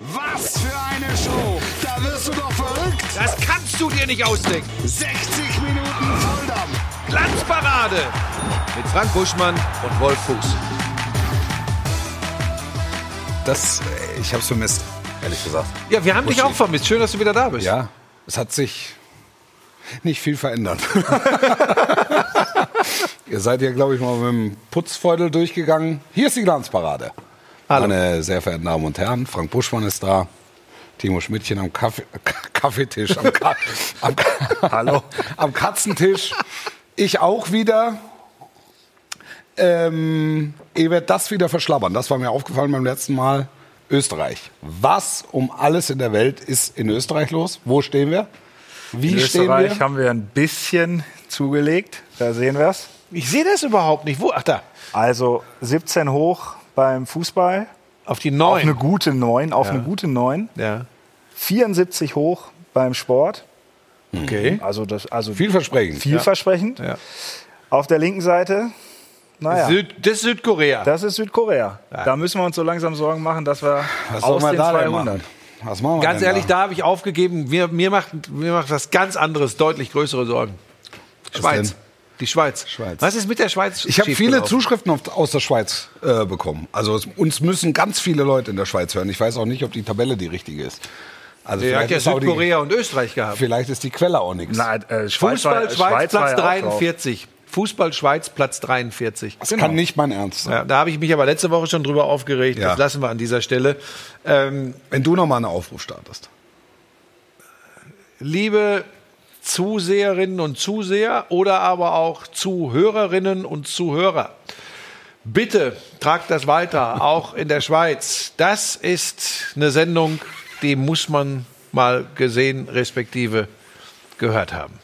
Was für eine Show! Da wirst du doch verrückt! Das kannst du dir nicht ausdenken. 60 Minuten Volldampf! Glanzparade mit Frank Buschmann und Wolf Fuß. Das, äh, ich hab's vermisst, ehrlich gesagt. Ja, wir haben dich Buschi. auch vermisst. Schön, dass du wieder da bist. Ja, es hat sich nicht viel verändert. Ihr seid ja, glaube ich, mal mit dem Putzfeudel durchgegangen. Hier ist die Glanzparade. Hallo. Meine sehr verehrten Damen und Herren, Frank Buschmann ist da. Timo Schmidtchen am Kaffee, Kaffeetisch, am, Ka am, Hallo. am Katzentisch. Ich auch wieder. Ähm, ihr werdet das wieder verschlabbern. Das war mir aufgefallen beim letzten Mal. Österreich. Was um alles in der Welt ist in Österreich los? Wo stehen wir? Wie In stehen Österreich wir? haben wir ein bisschen zugelegt. Da sehen wir es. Ich sehe das überhaupt nicht. Wo? Ach, da. Also 17 hoch beim Fußball. Auf die Auf eine neun. gute 9. Auf eine gute 9. Ja. 74 hoch beim Sport. Okay. Also, das, also Vielversprechend. vielversprechend. Ja. Auf der linken Seite, naja, Süd, das ist Südkorea. das ist Südkorea. Da müssen wir uns so langsam Sorgen machen, dass wir Was aus man den da denn 200. machen? Was machen wir Ganz ehrlich, da? da habe ich aufgegeben. Mir, mir, macht, mir macht was ganz anderes deutlich größere Sorgen. Schweiz. denn? Die Schweiz. Schweiz. Was ist mit der Schweiz? Ich habe viele? Zuschriften auf, aus der Schweiz äh, bekommen. Also es, uns müssen ganz viele Leute in der Schweiz hören. Ich weiß auch nicht, ob die Tabelle die richtige ist. Also Der hat vielleicht, ja ist auch die, Südkorea und Österreich gehabt. vielleicht ist die Quelle auch nichts. Nein, äh, Schweiz Fußball war- Schweiz, war Platz ja auch drauf. 43. Fußball Schweiz Platz 43. Das kann nicht mein Ernst sein. Ja, da habe ich mich aber letzte Woche schon drüber aufgeregt. Ja. Das lassen wir an dieser Stelle. Ähm, Wenn du noch mal einen Aufruf startest. liebe Zuseherinnen und Zuseher oder aber auch Zuhörerinnen und Zuhörer, bitte tragt das weiter, auch in der Schweiz. Das ist eine Sendung, die muss man mal gesehen, respektive gehört haben.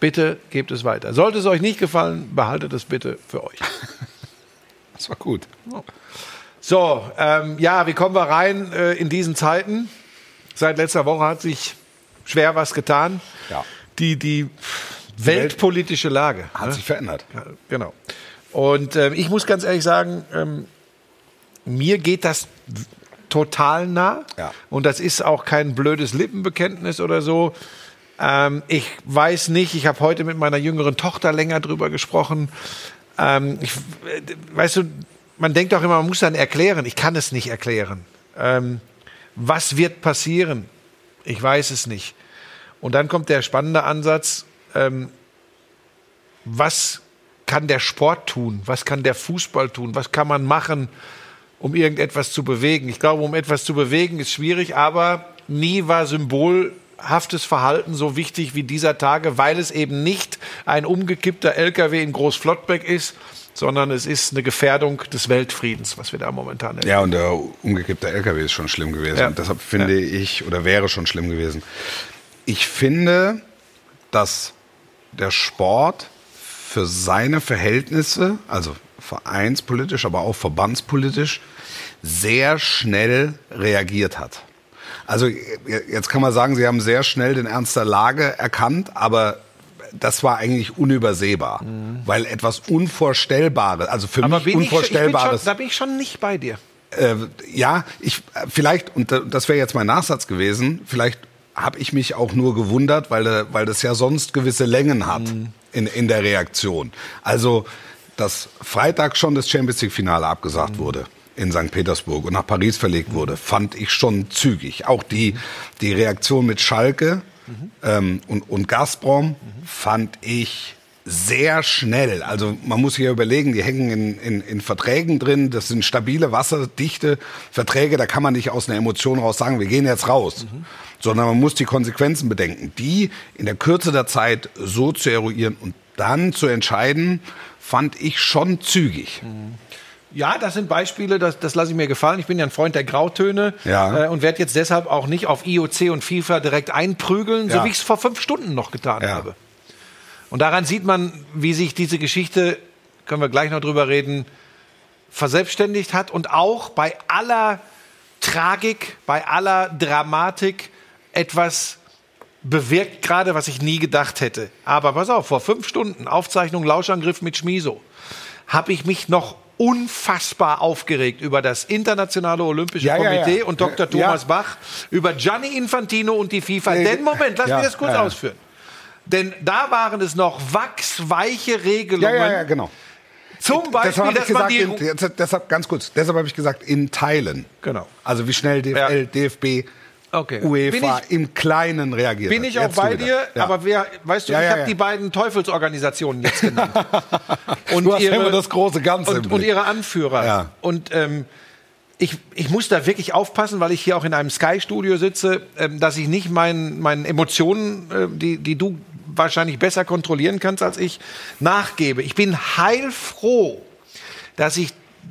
Bitte gebt es weiter. Sollte es euch nicht gefallen, behaltet es bitte für euch. Das war gut. So, ähm, ja, wie kommen wir rein äh, in diesen Zeiten? Seit letzter Woche hat sich schwer was getan. Ja. Die, die weltpolitische Lage. Hat ne? sich verändert. Ja, genau. Und ähm, ich muss ganz ehrlich sagen, ähm, mir geht das total nah. Ja. Und das ist auch kein blödes Lippenbekenntnis oder so. Ähm, ich weiß nicht, ich habe heute mit meiner jüngeren Tochter länger drüber gesprochen. Ähm, ich, äh, weißt du, man denkt auch immer, man muss dann erklären. Ich kann es nicht erklären. Ähm, was wird passieren? Ich weiß es nicht. Und dann kommt der spannende Ansatz, ähm, was kann der Sport tun? Was kann der Fußball tun? Was kann man machen, um irgendetwas zu bewegen? Ich glaube, um etwas zu bewegen ist schwierig, aber nie war symbolhaftes Verhalten so wichtig wie dieser Tage, weil es eben nicht ein umgekippter LKW in Großflottbeck ist, sondern es ist eine Gefährdung des Weltfriedens, was wir da momentan erleben. Ja, und der umgekippte LKW ist schon schlimm gewesen. Ja. Deshalb finde ich, oder wäre schon schlimm gewesen. Ich finde, dass der Sport für seine Verhältnisse, also vereinspolitisch, aber auch verbandspolitisch, sehr schnell reagiert hat. Also jetzt kann man sagen, sie haben sehr schnell den Ernst der Lage erkannt, aber das war eigentlich unübersehbar, weil etwas Unvorstellbares, also für Mhm. Aber mich ich, schon- Unvorstellbares. da bin ich schon nicht bei dir. Äh, ja, ich äh, vielleicht und da- das wäre jetzt mein Nachsatz gewesen. Vielleicht habe ich mich auch nur gewundert, weil äh, weil das ja sonst gewisse Längen hat in in der Reaktion. Also dass Freitag schon das Champions League Finale abgesagt wurde in St. Petersburg und nach Paris verlegt wurde, fand ich schon zügig. Auch die die Reaktion mit Schalke ähm, und und Gazprom fand ich sehr schnell. Also man muss sich ja überlegen, die hängen in, in, in Verträgen drin, das sind stabile, wasserdichte Verträge, da kann man nicht aus einer Emotion raus sagen, wir gehen jetzt raus. Sondern man muss die Konsequenzen bedenken. Die in der Kürze der Zeit so zu eruieren und dann zu entscheiden, fand ich schon zügig. Ja, das sind Beispiele, das, das lasse ich mir gefallen. Ich bin ja ein Freund der Grautöne Ja. äh, und werde jetzt deshalb auch nicht auf IOC und FIFA direkt einprügeln, so Ja. wie ich es vor fünf Stunden noch getan Ja. habe. Und daran sieht man, wie sich diese Geschichte, können wir gleich noch drüber reden, verselbstständigt hat und auch bei aller Tragik, bei aller Dramatik etwas bewirkt gerade, was ich nie gedacht hätte. Aber pass auf, vor fünf Stunden, Aufzeichnung Lauschangriff mit Schmiso, habe ich mich noch unfassbar aufgeregt über das Internationale Olympische Ja, ja, Komitee ja. und Dr. Ja. Thomas Bach über Gianni Infantino und die FIFA. Nee, Denn Moment, lass ja, mich das kurz ja, ja. ausführen. Denn da waren es noch wachsweiche Ja, Regelungen. ja, ja, genau. Zum Beispiel, deshalb dass man gesagt, die in, deshalb ganz kurz, deshalb habe ich gesagt, in Teilen. Genau. Also wie schnell DFL, Ja. DFB, Okay. Bin UEFA ich- im Kleinen reagiert Bin ich auch Jetzt bei dir, Ja. aber wer, weißt du, Ja, ich ja, habe die beiden Teufelsorganisationen jetzt genannt. und, Du hast immer das große Ganze und, und ihre Anführer. Und ähm, ich, ich muss da wirklich aufpassen, weil ich hier auch in einem Sky-Studio sitze, ähm, dass ich nicht meinen, meinen Emotionen, äh, die, die du wahrscheinlich besser kontrollieren kannst als ich, nachgebe. Ich bin heilfroh, dass ich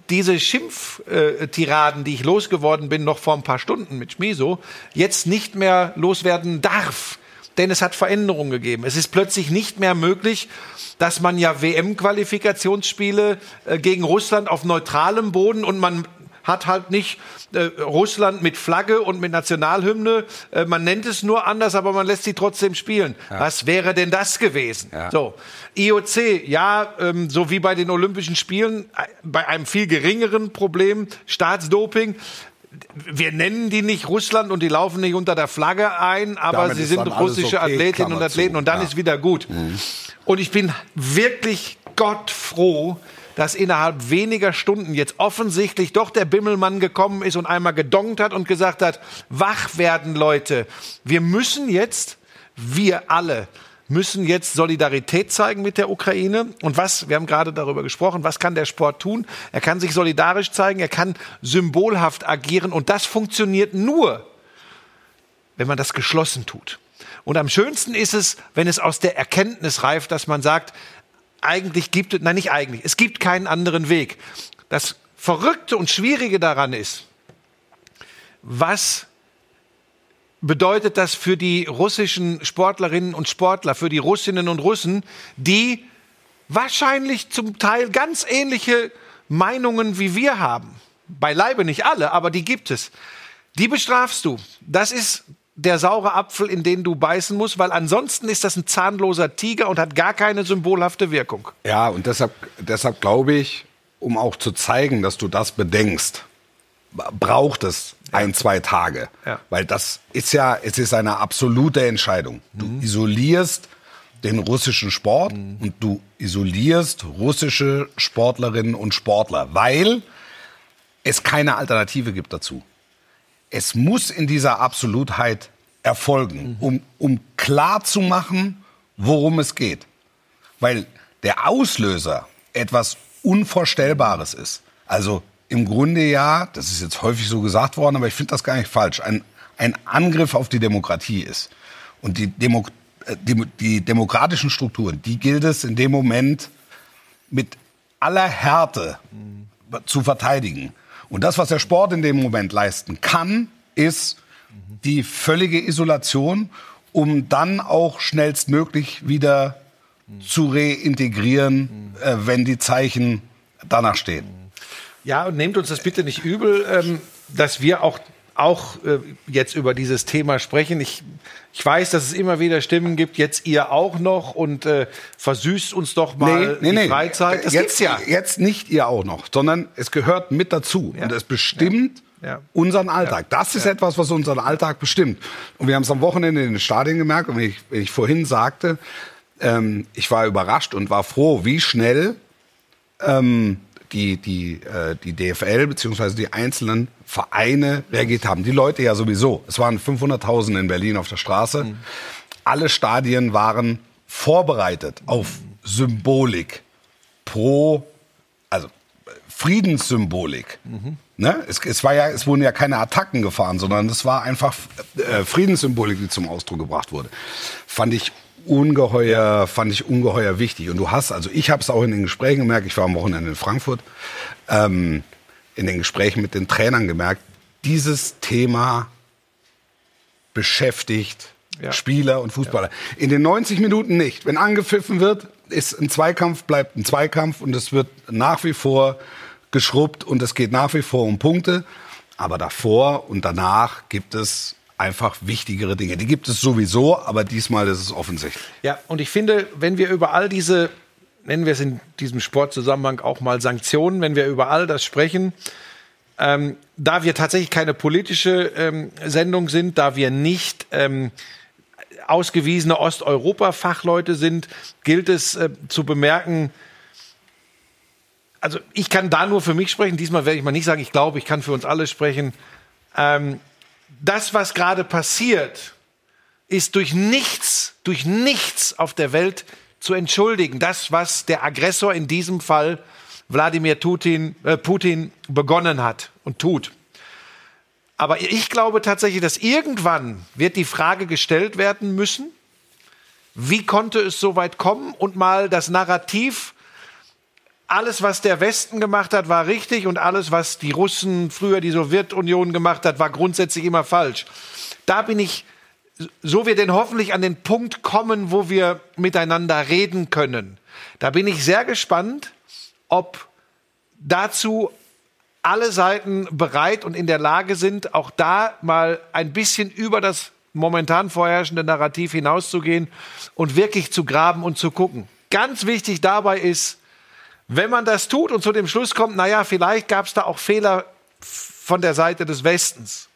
diese Schimpftiraden, die ich losgeworden bin, noch vor ein paar Stunden mit Schmiso, jetzt nicht mehr loswerden darf. Denn es hat Veränderungen gegeben. Es ist plötzlich nicht mehr möglich, dass man ja WM-Qualifikationsspiele äh, gegen Russland auf neutralem Boden und man hat halt nicht äh, Russland mit Flagge und mit Nationalhymne. Äh, man nennt es nur anders, aber man lässt sie trotzdem spielen. Was wäre denn das gewesen? Ja. So, IOC, ja, ähm, so wie bei den Olympischen Spielen, äh, bei einem viel geringeren Problem, Staatsdoping. Wir nennen die nicht Russland und die laufen nicht unter der Flagge ein, aber Damit sie sind russische okay, Athletinnen und Athleten zu. und dann Ja. ist wieder gut. Und ich bin wirklich Gott froh, dass innerhalb weniger Stunden jetzt offensichtlich doch der Bimmelmann gekommen ist und einmal gedongt hat und gesagt hat, wach werden Leute. Wir müssen jetzt, wir alle, müssen jetzt Solidarität zeigen mit der Ukraine. Und was, wir haben gerade darüber gesprochen, was kann der Sport tun? Er kann sich solidarisch zeigen, er kann symbolhaft agieren und das funktioniert nur, wenn man das geschlossen tut. Und am schönsten ist es, wenn es aus der Erkenntnis reift, dass man sagt, eigentlich gibt es, nein, nicht eigentlich, es gibt keinen anderen Weg. Das Verrückte und Schwierige daran ist, was bedeutet das für die russischen Sportlerinnen und Sportler, für die Russinnen und Russen, die wahrscheinlich zum Teil ganz ähnliche Meinungen wie wir haben. Beileibe nicht alle, aber die gibt es. Die bestrafst du. Das ist der saure Apfel, in den du beißen musst, weil ansonsten ist das ein zahnloser Tiger und hat gar keine symbolhafte Wirkung. Ja, und deshalb, deshalb glaube ich, um auch zu zeigen, dass du das bedenkst, braucht es ein, zwei Tage. Ja. Weil das ist ja, es ist eine absolute Entscheidung. Du isolierst den russischen Sport und du isolierst russische Sportlerinnen und Sportler, weil es keine Alternative gibt dazu. Es muss in dieser Absolutheit erfolgen, um, um klar zu machen, worum es geht. Weil der Auslöser etwas Unvorstellbares ist. Also im Grunde ja, das ist jetzt häufig so gesagt worden, aber ich finde das gar nicht falsch, ein, ein Angriff auf die Demokratie ist. Und die, Demo, äh, die, die demokratischen Strukturen, die gilt es in dem Moment mit aller Härte zu verteidigen. Und das, was der Sport in dem Moment leisten kann, ist die völlige Isolation, um dann auch schnellstmöglich wieder zu reintegrieren, äh, wenn die Zeichen danach stehen. Ja, und nehmt uns das bitte nicht übel, ähm, dass wir auch, auch äh, jetzt über dieses Thema sprechen. Ich, ich weiß, dass es immer wieder Stimmen gibt, jetzt ihr auch noch und äh, versüßt uns doch mal die Freizeit. Das jetzt, ja. Jetzt nicht ihr auch noch, sondern es gehört mit dazu. Ja. Und es bestimmt Ja. unseren Alltag. Das ist etwas, was unseren Alltag bestimmt. Und wir haben es am Wochenende in den Stadien gemerkt. Und ich, ich vorhin sagte, ähm, ich war überrascht und war froh, wie schnell ähm, die, die, äh, die DFL beziehungsweise die einzelnen Vereine reagiert haben. Die Leute ja sowieso. Es waren 500.000 in Berlin auf der Straße. Alle Stadien waren vorbereitet auf Symbolik pro, also Friedenssymbolik. Ne? Es, es, war ja, es wurden ja keine Attacken gefahren, sondern es war einfach äh, Friedenssymbolik, die zum Ausdruck gebracht wurde. Fand ich ungeheuer, fand ich ungeheuer wichtig. Und du hast, also ich habe es auch in den Gesprächen gemerkt, ich war am Wochenende in Frankfurt, ähm, in den Gesprächen mit den Trainern gemerkt, dieses Thema beschäftigt Ja. Spieler und Fußballer. In den 90 Minuten nicht. Wenn angepfiffen wird, ist ein Zweikampf, bleibt ein Zweikampf und es wird nach wie vor geschrubbt und es geht nach wie vor um Punkte. Aber davor und danach gibt es einfach wichtigere Dinge. Die gibt es sowieso, aber diesmal ist es offensichtlich. Ja, und ich finde, wenn wir über all diese nennen wir es in diesem Sportzusammenhang auch mal Sanktionen, wenn wir über all das sprechen. Ähm, da wir tatsächlich keine politische ähm, Sendung sind, da wir nicht ähm, ausgewiesene Osteuropa-Fachleute sind, gilt es äh, zu bemerken, also ich kann da nur für mich sprechen, diesmal werde ich mal nicht sagen, ich glaube, ich kann für uns alle sprechen. Ähm, das, was gerade passiert, ist durch nichts, durch nichts auf der Welt zu entschuldigen. Das, was der Aggressor in diesem Fall Wladimir Putin, äh, Putin begonnen hat und tut. Aber ich glaube tatsächlich, dass irgendwann wird die Frage gestellt werden müssen, wie konnte es so weit kommen und mal das Narrativ, alles, was der Westen gemacht hat, war richtig und alles, was die Russen, früher die Sowjetunion gemacht hat, war grundsätzlich immer falsch. Da bin ich, so wir denn hoffentlich an den Punkt kommen, wo wir miteinander reden können. Da bin ich sehr gespannt, ob dazu alle Seiten bereit und in der Lage sind, auch da mal ein bisschen über das momentan vorherrschende Narrativ hinauszugehen und wirklich zu graben und zu gucken. Ganz wichtig dabei ist, wenn man das tut und zu dem Schluss kommt, naja, vielleicht gab es da auch Fehler von der Seite des Westens.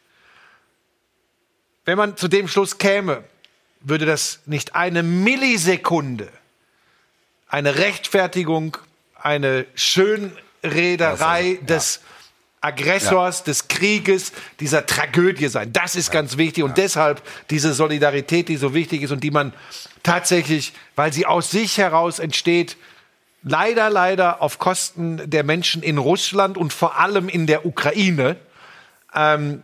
Wenn man zu dem Schluss käme, würde das nicht eine Millisekunde eine Rechtfertigung, eine Schönrederei des Aggressors, ja. des Krieges, dieser Tragödie sein. Das ist ja. ganz wichtig und ja. deshalb diese Solidarität, die so wichtig ist und die man tatsächlich, weil sie aus sich heraus entsteht, leider, leider auf Kosten der Menschen in Russland und vor allem in der Ukraine, ähm,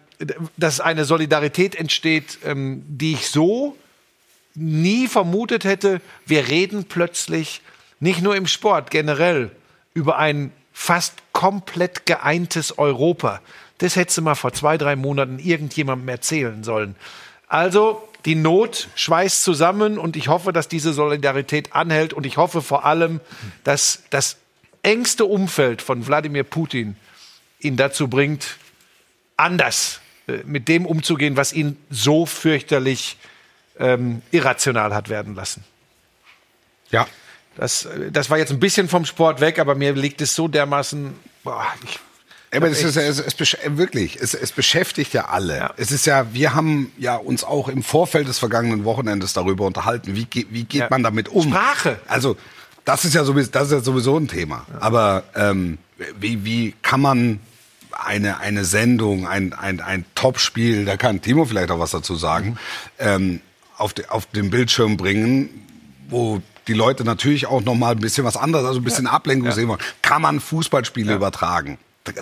dass eine Solidarität entsteht, ähm, die ich so nie vermutet hätte. Wir reden plötzlich nicht nur im Sport, generell über ein fast komplett geeintes Europa. Das hättest du mal vor zwei, drei Monaten irgendjemandem erzählen sollen. Also, die Not schweißt zusammen und ich hoffe, dass diese Solidarität anhält und ich hoffe vor allem, dass das engste Umfeld von Wladimir Putin ihn dazu bringt, anders äh, mit dem umzugehen, was ihn so fürchterlich ähm, irrational hat werden lassen. Ja, das, das war jetzt ein bisschen vom Sport weg, aber mir liegt es so dermaßen. Boah, ich, aber es ist, es, es wirklich, es, es beschäftigt ja alle. Ja. Es ist ja, wir haben ja uns auch im Vorfeld des vergangenen Wochenendes darüber unterhalten, wie, wie geht ja. man damit um? Sprache. Also das ist ja sowieso, das ist ja sowieso ein Thema. Ja. Aber ähm, wie, wie kann man eine, eine Sendung, ein, ein, ein Topspiel, da kann Timo vielleicht auch was dazu sagen, mhm. ähm, auf, de, auf den Bildschirm bringen, wo die Leute natürlich auch noch mal ein bisschen was anderes, also ein bisschen ja. Ablenkung ja. sehen wollen. Kann man Fußballspiele ja. übertragen?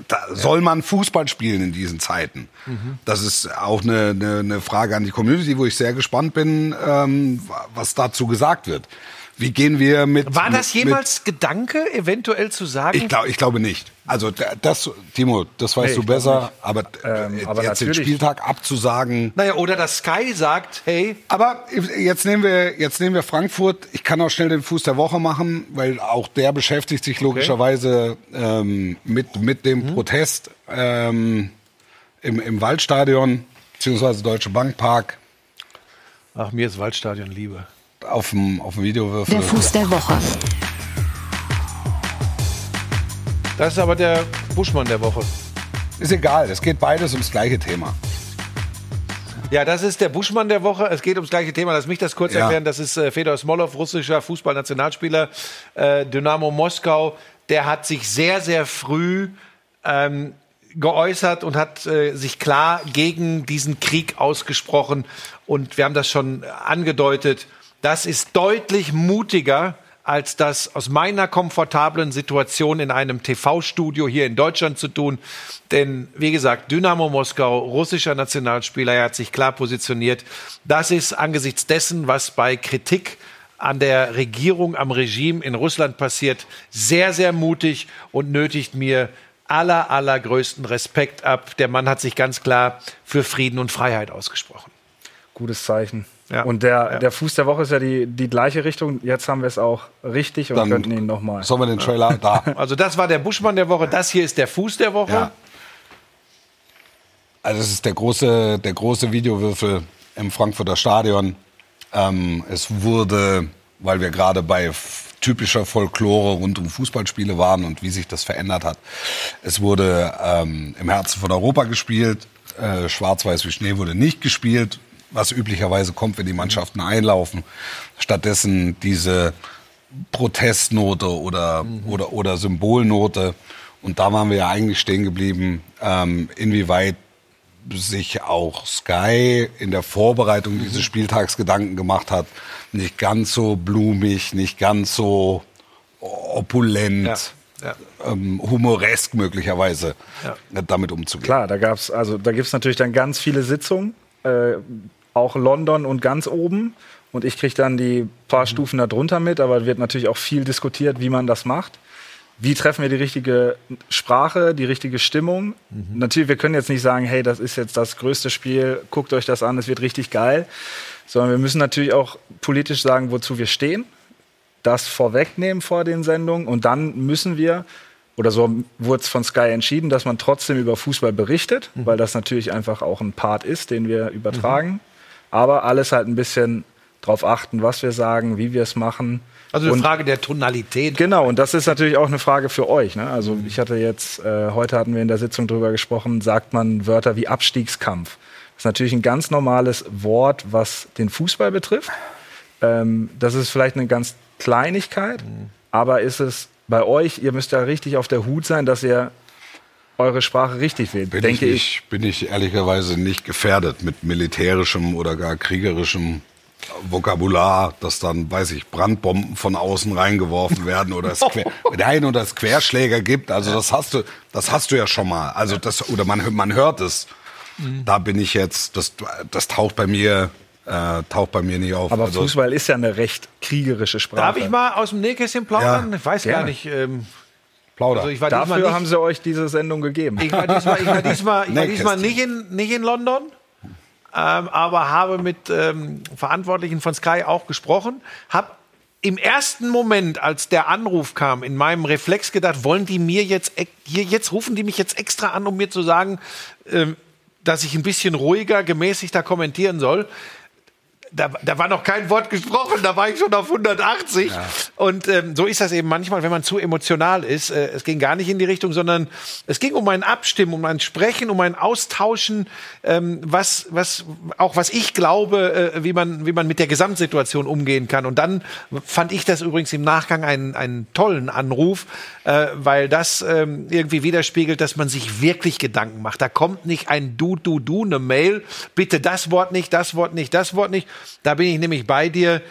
Da, soll man Fußball spielen in diesen Zeiten? Mhm. Das ist auch eine, eine, eine, Frage an die Community, wo ich sehr gespannt bin, ähm, was dazu gesagt wird. Wie gehen wir mit. War das jemals mit, Gedanke, eventuell zu sagen? Ich, glaub, ich glaube nicht. Also das, Timo, das weißt nee, du besser, aber, ähm, äh, aber jetzt den Spieltag abzusagen. Naja, oder dass Sky sagt, hey. Aber jetzt nehmen wir, jetzt nehmen wir Frankfurt. Ich kann auch schnell den Fuß der Woche machen, weil auch der beschäftigt sich logischerweise okay. ähm, mit, mit dem mhm. Protest ähm, im, im Waldstadion, beziehungsweise Deutsche Bankpark. Ach, mir ist Waldstadion Liebe auf dem, auf dem Videowürfel. Der Fuß der Woche. Das ist aber der Buschmann der Woche. Ist egal, es geht beides ums gleiche Thema. Ja, das ist der Buschmann der Woche. Es geht ums gleiche Thema. Lass mich das kurz ja. erklären. Das ist äh, Fedor Smolov, russischer Fußballnationalspieler, äh, Dynamo Moskau. Der hat sich sehr, sehr früh ähm, geäußert und hat äh, sich klar gegen diesen Krieg ausgesprochen. Und wir haben das schon angedeutet. Das ist deutlich mutiger als das aus meiner komfortablen Situation in einem TV-Studio hier in Deutschland zu tun. Denn, wie gesagt, Dynamo Moskau, russischer Nationalspieler, er hat sich klar positioniert. Das ist angesichts dessen, was bei Kritik an der Regierung, am Regime in Russland passiert, sehr, sehr mutig und nötigt mir aller, allergrößten Respekt ab. Der Mann hat sich ganz klar für Frieden und Freiheit ausgesprochen. Gutes Zeichen. Ja. Und der, ja. der Fuß der Woche ist ja die, die gleiche Richtung. Jetzt haben wir es auch richtig und Dann könnten ihn nochmal. Sollen wir den Trailer da? Also das war der Buschmann der Woche. Das hier ist der Fuß der Woche. Ja. Also es ist der große, der große Videowürfel im Frankfurter Stadion. Ähm, es wurde weil wir gerade bei typischer Folklore rund um Fußballspiele waren und wie sich das verändert hat. Es wurde ähm, im Herzen von Europa gespielt, äh, Schwarz-Weiß wie Schnee wurde nicht gespielt, was üblicherweise kommt, wenn die Mannschaften einlaufen. Stattdessen diese Protestnote oder, mhm. oder, oder Symbolnote. Und da waren wir ja eigentlich stehen geblieben, ähm, inwieweit sich auch Sky in der Vorbereitung mhm. dieses Spieltags Gedanken gemacht hat, nicht ganz so blumig, nicht ganz so opulent. Ja. Ja. Ähm, humoresk möglicherweise ja. damit umzugehen. Klar, da gab's also da gibt's natürlich dann ganz viele Sitzungen, äh, auch London und ganz oben. Und ich kriege dann die paar mhm. Stufen darunter mit, aber wird natürlich auch viel diskutiert, wie man das macht. Wie treffen wir die richtige Sprache, die richtige Stimmung? Mhm. Natürlich, wir können jetzt nicht sagen, hey, das ist jetzt das größte Spiel, guckt euch das an, es wird richtig geil. Sondern wir müssen natürlich auch politisch sagen, wozu wir stehen, das vorwegnehmen vor den Sendungen und dann müssen wir oder so wurde es von Sky entschieden, dass man trotzdem über Fußball berichtet, mhm. weil das natürlich einfach auch ein Part ist, den wir übertragen. Mhm. Aber alles halt ein bisschen drauf achten, was wir sagen, wie wir es machen. Also eine und, Frage der Tonalität. Genau, und das ist natürlich auch eine Frage für euch. Ne? Also ich hatte jetzt, äh, heute hatten wir in der Sitzung drüber gesprochen, sagt man Wörter wie Abstiegskampf. Das ist natürlich ein ganz normales Wort, was den Fußball betrifft. Ähm, das ist vielleicht eine ganz Kleinigkeit, mhm. aber ist es bei euch, ihr müsst ja richtig auf der Hut sein, dass ihr eure Sprache richtig wählt, bin denke ich, nicht, ich. Bin ich ehrlicherweise nicht gefährdet mit militärischem oder gar kriegerischem Vokabular, dass dann, weiß ich, Brandbomben von außen reingeworfen werden oder es quer, nein, oder es Querschläger gibt. Also das hast du, das hast du ja schon mal. Also das, oder man, man hört es. Mhm. Da bin ich jetzt, das, das taucht bei mir äh, taucht bei mir nicht auf. Aber also, Fußball ist ja eine recht kriegerische Sprache. Darf ich mal aus dem Nähkästchen plaudern? Ja, ich weiß gerne. gar nicht. Ähm, Plauder. Also Dafür nicht, haben sie euch diese Sendung gegeben. Ich war diesmal, ich war diesmal, ich war diesmal nicht, in, nicht in London, ähm, aber habe mit ähm, Verantwortlichen von Sky auch gesprochen. Habe im ersten Moment, als der Anruf kam, in meinem Reflex gedacht, wollen die mir jetzt, hier, jetzt rufen die mich jetzt extra an, um mir zu sagen, ähm, dass ich ein bisschen ruhiger, gemäßigter kommentieren soll da, da war noch kein Wort gesprochen, da war ich schon auf 180. Ja. Und ähm, so ist das eben manchmal, wenn man zu emotional ist. Äh, es ging gar nicht in die Richtung, sondern es ging um ein Abstimmen, um ein Sprechen, um ein Austauschen, ähm, was, was auch was ich glaube, äh, wie man wie man mit der Gesamtsituation umgehen kann. Und dann fand ich das übrigens im Nachgang einen, einen tollen Anruf, äh, weil das ähm, irgendwie widerspiegelt, dass man sich wirklich Gedanken macht. Da kommt nicht ein Du, Du, Du, eine Mail, bitte das Wort nicht, das Wort nicht, das Wort nicht da bin ich nämlich bei dir.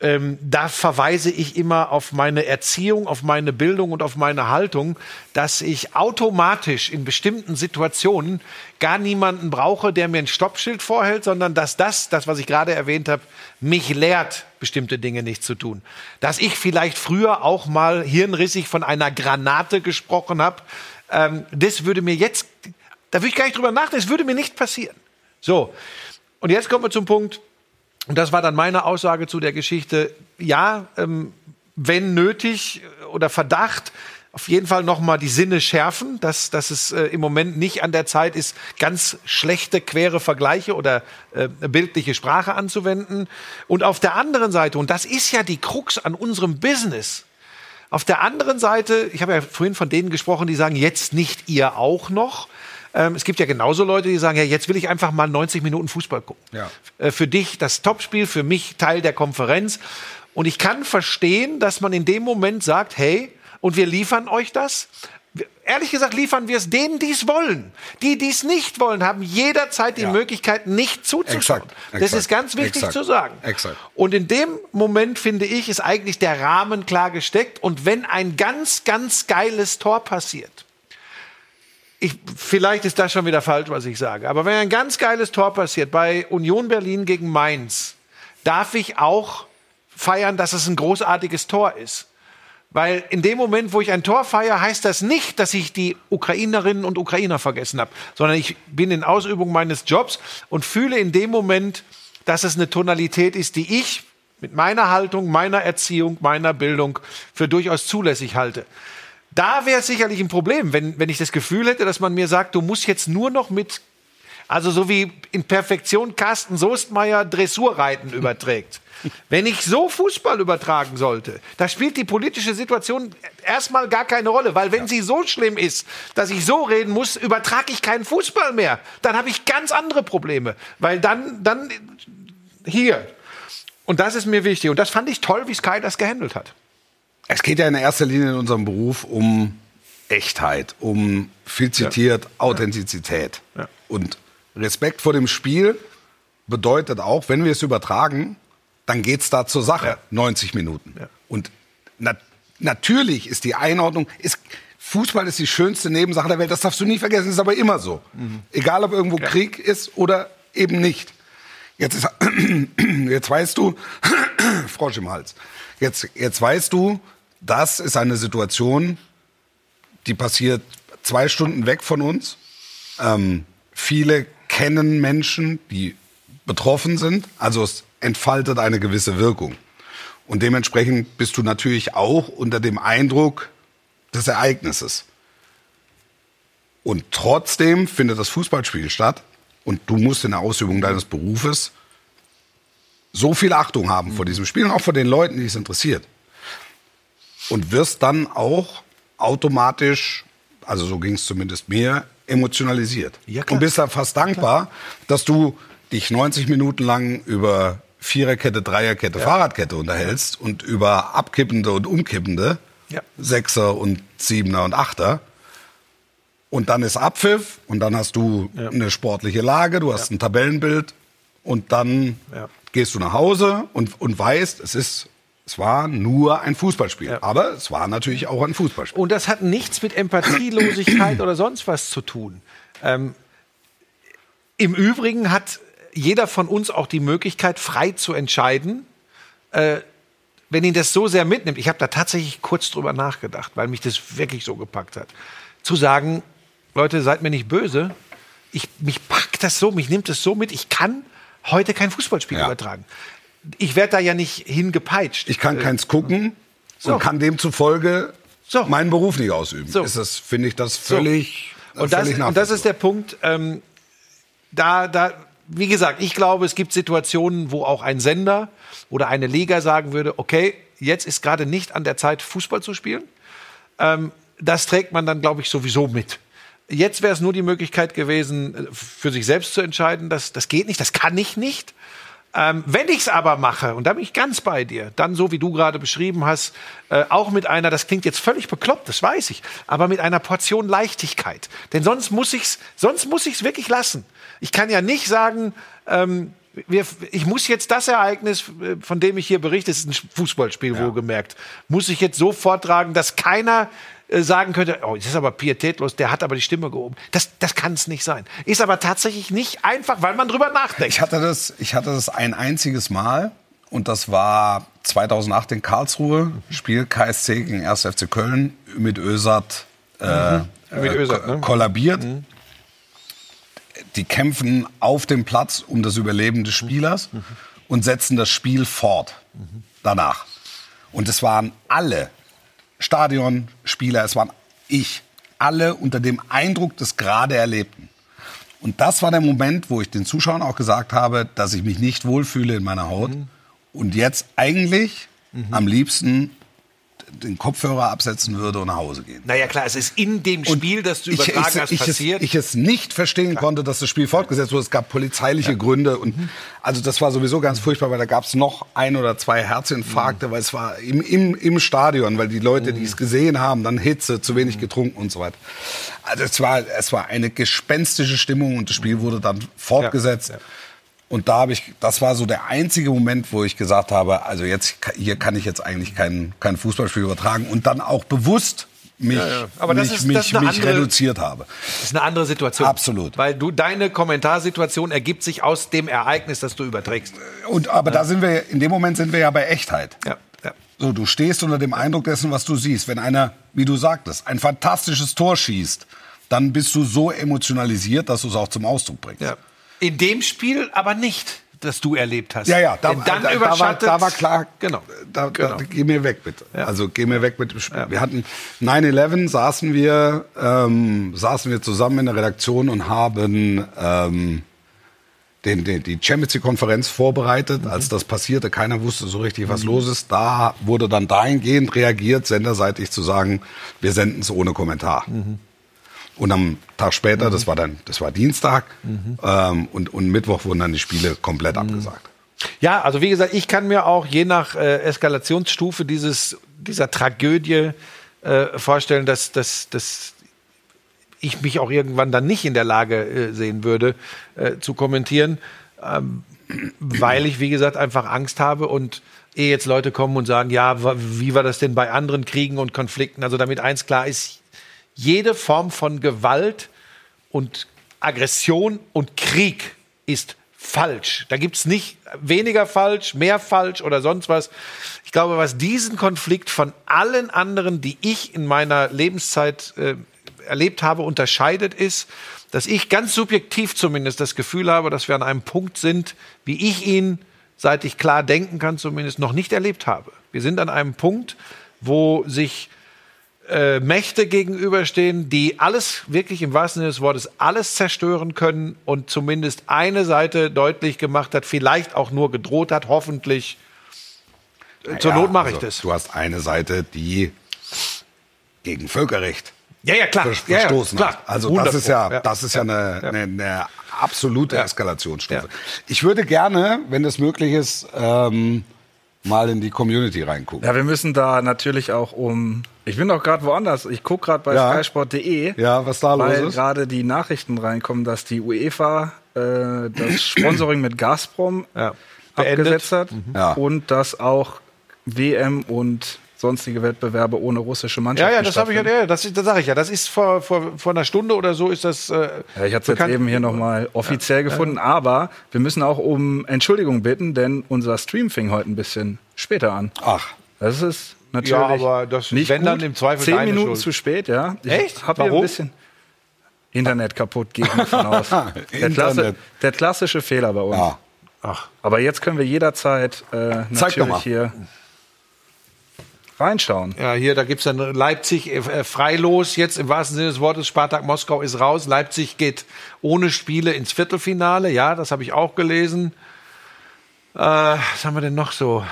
Ähm, da verweise ich immer auf meine Erziehung, auf meine Bildung und auf meine Haltung, dass ich automatisch in bestimmten Situationen gar niemanden brauche, der mir ein Stoppschild vorhält, sondern dass das, das, was ich gerade erwähnt habe, mich lehrt, bestimmte Dinge nicht zu tun. Dass ich vielleicht früher auch mal hirnrissig von einer Granate gesprochen habe, ähm, das würde mir jetzt, da würde ich gar nicht drüber nachdenken, das würde mir nicht passieren. So, und jetzt kommen wir zum Punkt, und das war dann meine Aussage zu der Geschichte. Ja, ähm, wenn nötig oder Verdacht, auf jeden Fall nochmal die Sinne schärfen, dass, dass es äh, im Moment nicht an der Zeit ist, ganz schlechte, quere Vergleiche oder äh, bildliche Sprache anzuwenden. Und auf der anderen Seite, und das ist ja die Krux an unserem Business, auf der anderen Seite, ich habe ja vorhin von denen gesprochen, die sagen, jetzt nicht ihr auch noch. Ähm, es gibt ja genauso Leute, die sagen, ja, jetzt will ich einfach mal 90 Minuten Fußball gucken. Ja. Äh, für dich das Topspiel, für mich Teil der Konferenz. Und ich kann verstehen, dass man in dem Moment sagt, hey, und wir liefern euch das. Ehrlich gesagt liefern wir es denen, die es wollen. Die, die es nicht wollen, haben jederzeit die ja. Möglichkeit, nicht zuzuschauen. Exakt, exakt, das ist ganz wichtig exakt, zu sagen. Exakt. Und in dem Moment, finde ich, ist eigentlich der Rahmen klar gesteckt. Und wenn ein ganz, ganz geiles Tor passiert, ich, vielleicht ist das schon wieder falsch, was ich sage. Aber wenn ein ganz geiles Tor passiert bei Union Berlin gegen Mainz, darf ich auch feiern, dass es ein großartiges Tor ist. Weil in dem Moment, wo ich ein Tor feiere, heißt das nicht, dass ich die Ukrainerinnen und Ukrainer vergessen habe, sondern ich bin in Ausübung meines Jobs und fühle in dem Moment, dass es eine Tonalität ist, die ich mit meiner Haltung, meiner Erziehung, meiner Bildung für durchaus zulässig halte. Da wäre es sicherlich ein Problem, wenn, wenn ich das Gefühl hätte, dass man mir sagt, du musst jetzt nur noch mit Also so wie in Perfektion Carsten Soestmeier Dressurreiten überträgt. Wenn ich so Fußball übertragen sollte, da spielt die politische Situation erstmal gar keine Rolle, weil wenn ja. sie so schlimm ist, dass ich so reden muss, übertrage ich keinen Fußball mehr. Dann habe ich ganz andere Probleme, weil dann dann hier und das ist mir wichtig und das fand ich toll, wie Sky das gehandelt hat. Es geht ja in erster Linie in unserem Beruf um Echtheit, um viel zitiert ja. Authentizität ja. und Respekt vor dem Spiel bedeutet auch, wenn wir es übertragen, dann geht's da zur Sache. Ja. 90 Minuten. Und na, natürlich ist die Einordnung, ist, Fußball ist die schönste Nebensache der Welt, das darfst du nie vergessen, ist aber immer so. Mhm. Egal, ob irgendwo. Krieg ist oder eben nicht. Jetzt, ist, jetzt weißt du, Frosch im Hals, jetzt, jetzt weißt du, das ist eine Situation, die passiert zwei Stunden weg von uns. Ähm, viele kennen Menschen, die betroffen sind. Also es entfaltet eine gewisse Wirkung. Und dementsprechend bist du natürlich auch unter dem Eindruck des Ereignisses. Und trotzdem findet das Fußballspiel statt und du musst in der Ausübung deines Berufes so viel Achtung haben vor diesem Spiel und auch vor den Leuten, die es interessiert. Und wirst dann auch automatisch, also so ging es zumindest mir, emotionalisiert. Ja, und bist da fast dankbar, dass du dich 90 Minuten lang über Viererkette, Dreierkette, ja. Fahrradkette unterhältst und über abkippende und umkippende ja. Sechser und Siebener und Achter. Und dann ist Abpfiff und dann hast du ja. eine sportliche Lage, du hast ein Tabellenbild und dann gehst du nach Hause und, und weißt, es ist es war nur ein Fußballspiel. Ja. Aber es war natürlich auch ein Fußballspiel. Und das hat nichts mit Empathielosigkeit oder sonst was zu tun. Ähm, Im Übrigen hat jeder von uns auch die Möglichkeit, frei zu entscheiden, äh, wenn ihn das so sehr mitnimmt. Ich habe da tatsächlich kurz drüber nachgedacht, weil mich das wirklich so gepackt hat. Zu sagen, Leute, seid mir nicht böse. Ich, mich packt das so, mich nimmt das so mit. Ich kann heute kein Fußballspiel ja. übertragen. Ich werde da ja nicht hingepeitscht. Ich kann keins gucken so. und kann demzufolge so. meinen Beruf nicht ausüben. So. Ist das, finde ich, das völlig. Und, das, und das ist der Punkt. Ähm, da, da wie gesagt, ich glaube, es gibt Situationen, wo auch ein Sender oder eine Liga sagen würde, okay, jetzt ist gerade nicht an der Zeit, Fußball zu spielen. Ähm, das trägt man dann, glaube ich, sowieso mit. Jetzt wäre es nur die Möglichkeit gewesen, für sich selbst zu entscheiden, dass das geht nicht, das kann ich nicht. Ähm, wenn ich es aber mache, und da bin ich ganz bei dir, dann so wie du gerade beschrieben hast, äh, auch mit einer, das klingt jetzt völlig bekloppt, das weiß ich, aber mit einer Portion Leichtigkeit. Denn sonst muss ich's, sonst muss ich's wirklich lassen. Ich kann ja nicht sagen, ähm, wir, ich muss jetzt das Ereignis, äh, von dem ich hier berichte, es ist ein Fußballspiel ja. wohlgemerkt, muss ich jetzt so vortragen, dass keiner äh, sagen könnte, oh, das ist aber pietätlos, der hat aber die Stimme gehoben. Das, das kann es nicht sein. Ist aber tatsächlich nicht einfach, weil man drüber nachdenkt. Ich hatte das, ich hatte das ein einziges Mal und das war 2008 in Karlsruhe, Spiel KSC gegen 1. FC Köln mit Ösat, äh, mhm. mit äh, Ösat ne? kollabiert. Mhm. Die kämpfen auf dem Platz um das Überleben des Spielers mhm. und setzen das Spiel fort danach. Und es waren alle Stadion, Spieler, es waren ich, alle unter dem Eindruck des gerade Erlebten. Und das war der Moment, wo ich den Zuschauern auch gesagt habe, dass ich mich nicht wohlfühle in meiner Haut. Mhm. Und jetzt eigentlich mhm. am liebsten den Kopfhörer absetzen würde und nach Hause gehen. Naja, klar, es ist in dem Spiel, und das du übertragen ich, ich, hast, ich passiert. Es, ich es nicht verstehen klar. konnte, dass das Spiel fortgesetzt wurde. Es gab polizeiliche ja. Gründe und mhm. also das war sowieso ganz furchtbar, weil da gab es noch ein oder zwei Herzinfarkte, mhm. weil es war im, im, im Stadion, weil die Leute, mhm. die es gesehen haben, dann Hitze, zu wenig mhm. getrunken und so weiter. Also es war, es war eine gespenstische Stimmung und das Spiel wurde dann fortgesetzt. Ja. Ja. Und da habe ich, das war so der einzige Moment, wo ich gesagt habe, also jetzt hier kann ich jetzt eigentlich kein, kein Fußballspiel übertragen und dann auch bewusst mich, ja, ja. Aber mich, ist, mich, mich andere, reduziert habe. Das ist eine andere Situation. Absolut. Weil du deine Kommentarsituation ergibt sich aus dem Ereignis, das du überträgst. Und aber ja. da sind wir in dem Moment sind wir ja bei Echtheit. Ja. So, du stehst unter dem Eindruck dessen, was du siehst. Wenn einer, wie du sagtest, ein fantastisches Tor schießt, dann bist du so emotionalisiert, dass du es auch zum Ausdruck bringst. Ja. In dem Spiel aber nicht. das du erlebt hast. Ja, ja, da, Denn dann da, da, war, da war klar, Genau. da, Genau. geh mir weg bitte. Ja. Also geh mir weg mit dem Spiel. Wir hatten 9-11, saßen wir, ähm, saßen wir zusammen in der Redaktion und haben ähm, den, den, die Champions League-Konferenz vorbereitet. Mhm. Als das passierte, keiner wusste so richtig, was los ist. Da wurde dann dahingehend reagiert, senderseitig zu sagen, wir senden es ohne Kommentar. Mhm. Und am Tag später, das war dann, das war Dienstag, Mhm. ähm, und, und Mittwoch wurden dann die Spiele komplett abgesagt. Ja, also wie gesagt, ich kann mir auch je nach äh, Eskalationsstufe dieses, dieser Tragödie äh, vorstellen, dass, dass, dass ich mich auch irgendwann dann nicht in der Lage äh, sehen würde, äh, zu kommentieren, ähm, weil ich, wie gesagt, einfach Angst habe und ehe jetzt Leute kommen und sagen, ja, wie war das denn bei anderen Kriegen und Konflikten? Also damit eins klar ist, jede Form von Gewalt und Aggression und Krieg ist falsch. Da gibt's nicht weniger falsch, mehr falsch oder sonst was. Ich glaube, was diesen Konflikt von allen anderen, die ich in meiner Lebenszeit äh, erlebt habe, unterscheidet, ist, dass ich ganz subjektiv zumindest das Gefühl habe, dass wir an einem Punkt sind, wie ich ihn, seit ich klar denken kann, zumindest noch nicht erlebt habe. Wir sind an einem Punkt, wo sich äh, Mächte gegenüberstehen, die alles, wirklich im wahrsten Sinne des Wortes, alles zerstören können und zumindest eine Seite deutlich gemacht hat, vielleicht auch nur gedroht hat, hoffentlich. Äh, Zur Ja, Not mache ich also, das. Du hast eine Seite, die gegen Völkerrecht Ja, ja, klar. ver ja, ja, verstoßen klar. hat. Also 100 das ist ja, das ist ja eine, eine, eine absolute Eskalationsstufe. Ich würde gerne, wenn es möglich ist, ähm, mal in die Community reingucken. Ja, wir müssen da natürlich auch um. Ich bin doch gerade woanders. Ich gucke gerade bei Ja. skysport.de. Ja, was da los weil ist? gerade die Nachrichten reinkommen, dass die UEFA äh, das Sponsoring mit Gazprom Ja. Abgesetzt hat Ja. und dass auch WM und sonstige Wettbewerbe ohne russische Ja, Mannschaften ja, das habe ich ja, ja, das, das sage ich ja. Das ist vor, vor, vor einer Stunde oder so ist das. Äh, Ja, ich habe es jetzt eben hier nochmal offiziell gefunden, aber wir müssen auch um Entschuldigung bitten, denn unser Stream fing heute ein bisschen später an. Ach, Das ist natürlich Ja, aber das nicht wenn gut. dann im Zweifel Zehn Minuten Schuld. zu spät, ja. Ich Echt? Hab hier ein Warum? bisschen Internet kaputt, gehe ich davon aus. der, Klasse, der klassische Fehler bei uns. ja. Ach, Aber jetzt können wir jederzeit äh, Zeig doch mal. natürlich hier reinschauen. ja, hier, da gibt's dann Leipzig äh, äh, freilos jetzt im wahrsten Sinne des Wortes. Spartak Moskau ist raus. Leipzig geht ohne Spiele ins Viertelfinale. Ja, das habe ich auch gelesen. Äh, was haben wir denn noch so?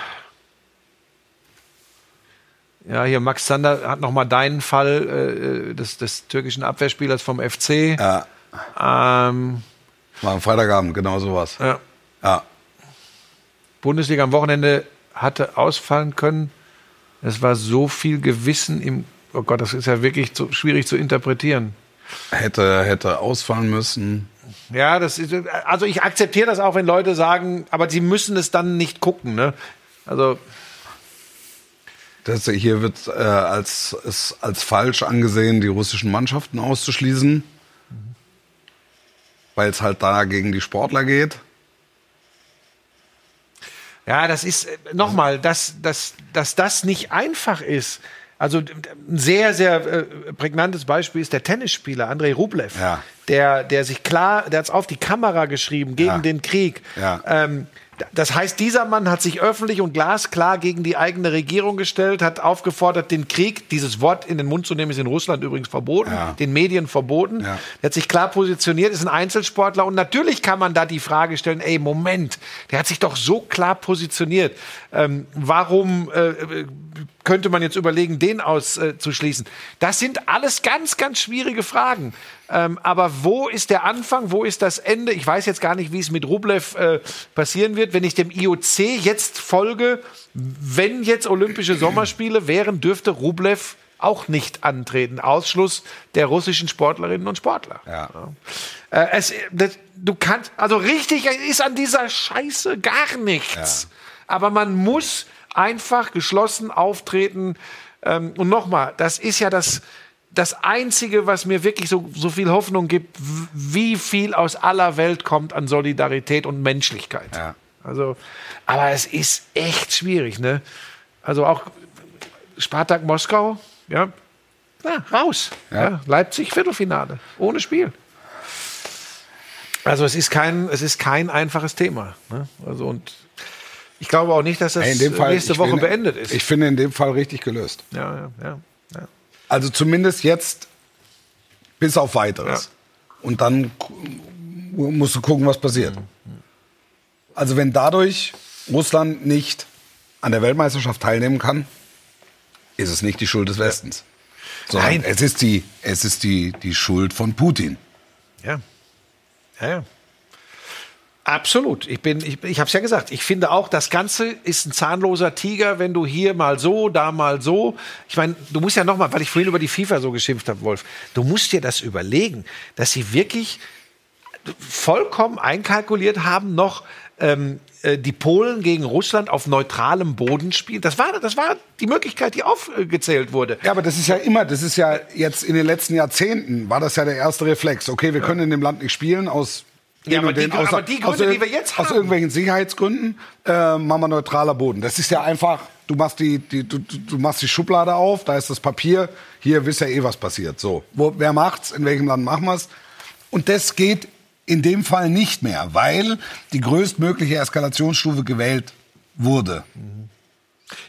Ja, hier Max Zander hat noch mal deinen Fall äh, äh, des, des türkischen Abwehrspielers vom FC. ja. Ähm, War am Freitagabend, genau sowas. ja. Ja. Bundesliga am Wochenende hatte ausfallen können. Es war so viel Gewissen im. Oh Gott, das ist ja wirklich so schwierig zu interpretieren. Hätte, hätte ausfallen müssen. Ja, das ist, also ich akzeptiere das auch, wenn Leute sagen, aber sie müssen es dann nicht gucken, ne? Also, Das, hier wird äh, als, ist als falsch angesehen, die russischen Mannschaften auszuschließen, weil es halt da gegen die Sportler geht. Ja, das ist nochmal, dass, dass, dass das nicht einfach ist. Also ein sehr, sehr äh, prägnantes Beispiel ist der Tennisspieler Andrei Rublev, Ja. der, der sich klar, der hat es auf die Kamera geschrieben gegen Ja. den Krieg. Ja. Ähm, das heißt, dieser Mann hat sich öffentlich und glasklar gegen die eigene Regierung gestellt, hat aufgefordert, den Krieg, dieses Wort in den Mund zu nehmen, ist in Russland übrigens verboten, Ja. den Medien verboten. Ja. Der hat sich klar positioniert, ist ein Einzelsportler und natürlich kann man da die Frage stellen, ey, Moment, der hat sich doch so klar positioniert. Ähm, warum äh, könnte man jetzt überlegen, den auszuschließen? Das sind alles ganz, ganz schwierige Fragen. Ähm, aber wo ist der Anfang, wo ist das Ende? Ich weiß jetzt gar nicht, wie es mit Rublev äh, passieren wird. Wenn ich dem IOC jetzt folge, wenn jetzt Olympische Sommerspiele wären, dürfte Rublev auch nicht antreten. Ausschluss der russischen Sportlerinnen und Sportler. Ja. Äh, es, das, du kannst, also richtig ist an dieser Scheiße gar nichts. Aber man muss einfach geschlossen auftreten. Ähm, und nochmal, das ist ja das, das Einzige, was mir wirklich so, so viel Hoffnung gibt, wie viel aus aller Welt kommt an Solidarität und Menschlichkeit. Ja. Also, aber es ist echt schwierig, ne? Also auch Spartak Moskau, ja, na, raus. Ja. Leipzig Viertelfinale, ohne Spiel. Also es ist kein, es ist kein einfaches Thema. Ne? Also und ich glaube auch nicht, dass das Ey, in dem Fall, nächste Woche finde- beendet ist. Ich finde in dem Fall richtig gelöst. ja, ja, ja, ja. Also zumindest jetzt bis auf weiteres. Ja. Und dann musst du gucken, was passiert. Also wenn dadurch Russland nicht an der Weltmeisterschaft teilnehmen kann, ist es nicht die Schuld des Westens. Nein. es ist die, es ist die, die Schuld von Putin. Ja. Ja, ja. Absolut. Ich bin, ich, ich habe es ja gesagt. Ich finde auch, das Ganze ist ein zahnloser Tiger, wenn du hier mal so, da mal so. Ich meine, du musst ja noch mal, weil ich vorhin über die FIFA so geschimpft habe, Wolf. Du musst dir das überlegen, dass sie wirklich vollkommen einkalkuliert haben, noch ähm, äh, die Polen gegen Russland auf neutralem Boden spielen. Das war, das war die Möglichkeit, die aufgezählt wurde. Ja, aber das ist ja immer, das ist ja jetzt in den letzten Jahrzehnten war das ja der erste Reflex. Okay, wir können in dem Land nicht spielen aus Ja, aber die- aus, aber die aus Gründe, ir- die wir jetzt aus haben. irgendwelchen Sicherheitsgründen äh, machen wir neutraler Boden. Das ist ja einfach, du machst die, die du, du machst die Schublade auf, da ist das Papier, hier wisst ja eh was passiert. So, Wo, wer macht's? In welchem Land machen wir's? Und das geht in dem Fall nicht mehr, weil die größtmögliche Eskalationsstufe gewählt wurde.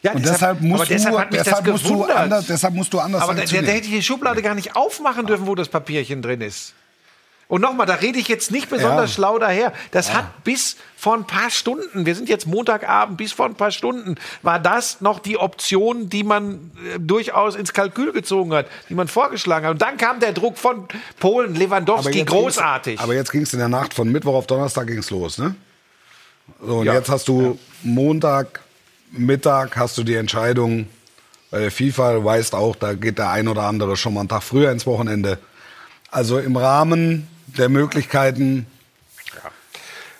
Ja, Und deshalb musst aber deshalb du, deshalb musst du anders, deshalb musst du anders Aber sanktionieren. der hätte die Schublade gar nicht aufmachen dürfen, wo das Papierchen drin ist. Und nochmal, da rede ich jetzt nicht besonders Ja. schlau daher. Das hat bis vor ein paar Stunden, wir sind jetzt Montagabend, bis vor ein paar Stunden, war das noch die Option, die man äh, durchaus ins Kalkül gezogen hat, die man vorgeschlagen hat. Und dann kam der Druck von Polen, Lewandowski, jetzt großartig. Aber jetzt ging es in der Nacht von Mittwoch auf Donnerstag ging's los, ne? So, und Ja. jetzt hast du Montag, Mittag hast du die Entscheidung bei der FIFA, weißt auch, da geht der ein oder andere schon mal einen Tag früher ins Wochenende. Also im Rahmen der Möglichkeiten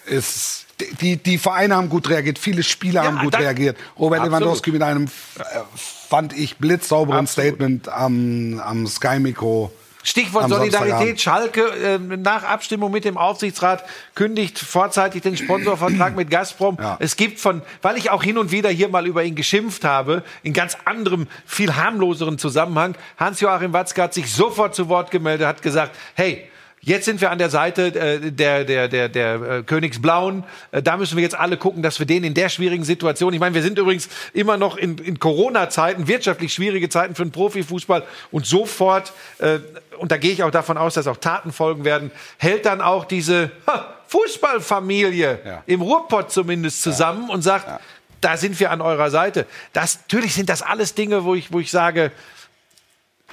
ist die, die Vereine haben gut reagiert, viele Spieler Ja, haben gut reagiert. Robert Absolut. Lewandowski mit einem, äh, fand ich, blitzsauberen Absolut. Statement am, am Sky-Mikro. Stichwort am Solidarität. Schalke äh, nach Abstimmung mit dem Aufsichtsrat kündigt vorzeitig den Sponsorvertrag mit Gazprom. Ja. Es gibt von, weil ich auch hin und wieder hier mal über ihn geschimpft habe, in ganz anderem, viel harmloseren Zusammenhang. Hans-Joachim Watzke hat sich sofort zu Wort gemeldet, hat gesagt, hey, Jetzt sind wir an der Seite äh, der, der, der, der äh, Königsblauen. Äh, da müssen wir jetzt alle gucken, dass wir den in der schwierigen Situation, ich meine, wir sind übrigens immer noch in, in Corona-Zeiten, wirtschaftlich schwierige Zeiten für den Profifußball und sofort, äh, und da gehe ich auch davon aus, dass auch Taten folgen werden, hält dann auch diese ha, Fußballfamilie Ja. im Ruhrpott zumindest zusammen und sagt, da sind wir an eurer Seite. Das, natürlich sind das alles Dinge, wo ich, wo ich sage,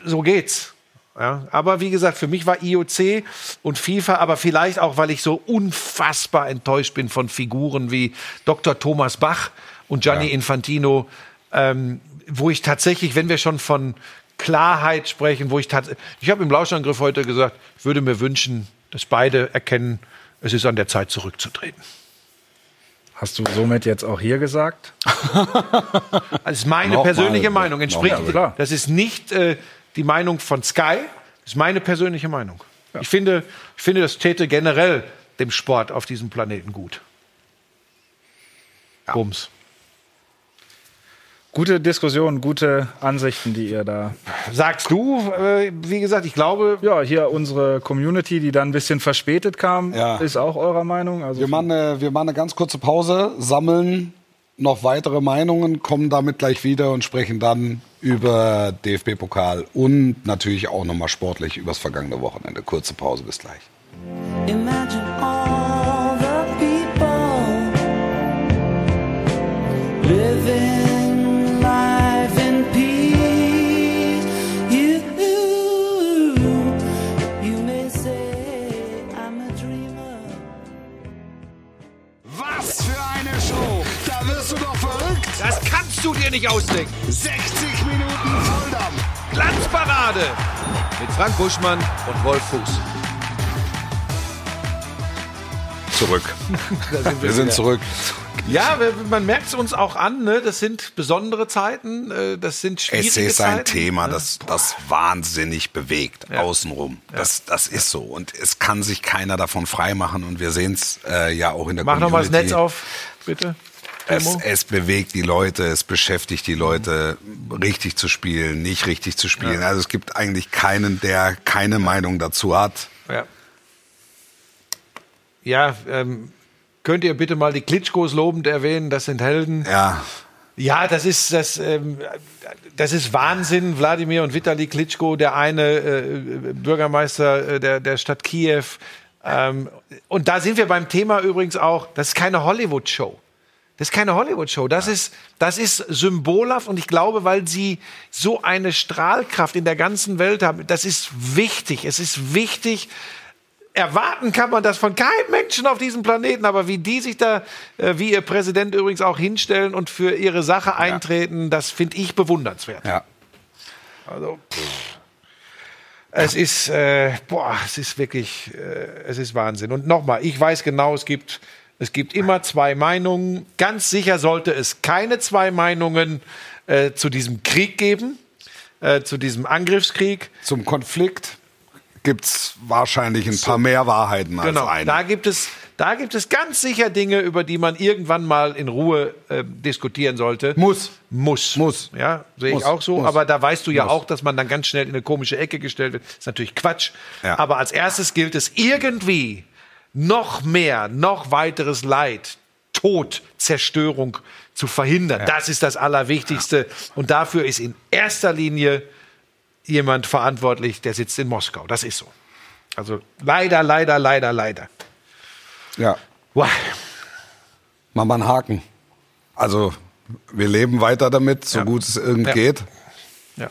so geht's. Ja, aber wie gesagt, für mich war IOC und FIFA, aber vielleicht auch, weil ich so unfassbar enttäuscht bin von Figuren wie Dr. Thomas Bach und Gianni Infantino, ähm, wo ich tatsächlich, wenn wir schon von Klarheit sprechen, wo ich tatsächlich, ich habe im Lauschangriff heute gesagt, ich würde mir wünschen, dass beide erkennen, es ist an der Zeit zurückzutreten. Hast du somit jetzt auch hier gesagt? Das ist meine Nochmal, persönliche Meinung. Entspricht, nochmal. Das ist nicht äh, die Meinung von Sky, das ist meine persönliche Meinung. Ich, finde, ich finde, das täte generell dem Sport auf diesem Planeten gut. Bums. Gute Diskussion, gute Ansichten, die ihr da. Sagst du, äh, wie gesagt, ich glaube, Ja, hier unsere Community, die dann ein bisschen verspätet kam, Ja. ist auch eurer Meinung. Also Wir machen, eine, wir machen eine ganz kurze Pause, sammeln noch weitere Meinungen, kommen damit gleich wieder und sprechen dann über DFB-Pokal und natürlich auch nochmal sportlich übers vergangene Wochenende. Kurze Pause, bis gleich. Imagine all the people living ausdenken. 60 Minuten Volldampf! Glanzparade mit Frank Buschmann und Wolf Fuß. Zurück. Wir sind zurück. Ja, wir- man merkt es uns auch an, ne? das sind besondere Zeiten, äh, das sind schwierige Es ist Zeiten. ein Thema, das, das wahnsinnig bewegt, Ja. außenrum. Das, das ist so. Und es kann sich keiner davon freimachen. Und wir sehen es äh, ja auch in der Mach noch mal das Community. Netz auf, bitte. Es, es bewegt die Leute, es beschäftigt die Leute, richtig zu spielen, nicht richtig zu spielen. Also es gibt eigentlich keinen, der keine Meinung dazu hat. Ja. ja, ähm, könnt ihr bitte mal die Klitschkos lobend erwähnen? Das sind Helden. Ja. Ja, das ist das, ähm, das ist Wahnsinn. Wladimir und Vitali Klitschko, der eine äh, Bürgermeister äh, der, der Stadt Kiew. Ähm, und da sind wir beim Thema übrigens auch, das ist keine Hollywood-Show. Das ist keine Hollywood-Show. Das ist, das ist symbolhaft und ich glaube, weil sie so eine Strahlkraft in der ganzen Welt haben, das ist wichtig. Es ist wichtig. Erwarten kann man das von keinem Menschen auf diesem Planeten, aber wie die sich da, äh, wie ihr Präsident übrigens auch hinstellen und für ihre Sache eintreten, das finde ich bewundernswert. Ja. Also, pff. es ist, äh, boah, es ist wirklich, äh, es ist Wahnsinn. Und nochmal, ich weiß genau, es gibt, es gibt immer zwei Meinungen. Ganz sicher sollte es keine zwei Meinungen äh, zu diesem Krieg geben, äh, zu diesem Angriffskrieg. Zum Konflikt gibt's wahrscheinlich ein paar mehr Wahrheiten als Genau, eine. da gibt es, da gibt es ganz sicher Dinge, über die man irgendwann mal in Ruhe äh, diskutieren sollte. Muss. Muss. Muss. Ja, sehe ich auch so. Muss. Aber da weißt du ja Muss. auch, dass man dann ganz schnell in eine komische Ecke gestellt wird. ist natürlich Quatsch. Ja. Aber als erstes gilt es irgendwie noch mehr, noch weiteres Leid, Tod, Zerstörung zu verhindern. Das ist das Allerwichtigste. Und dafür ist in erster Linie jemand verantwortlich, der sitzt in Moskau. Das ist so. Also leider, leider, leider, leider. Ja. Wow. Mach mal einen Haken. Also, wir leben weiter damit, so Ja. gut es irgend Ja. geht. Ja.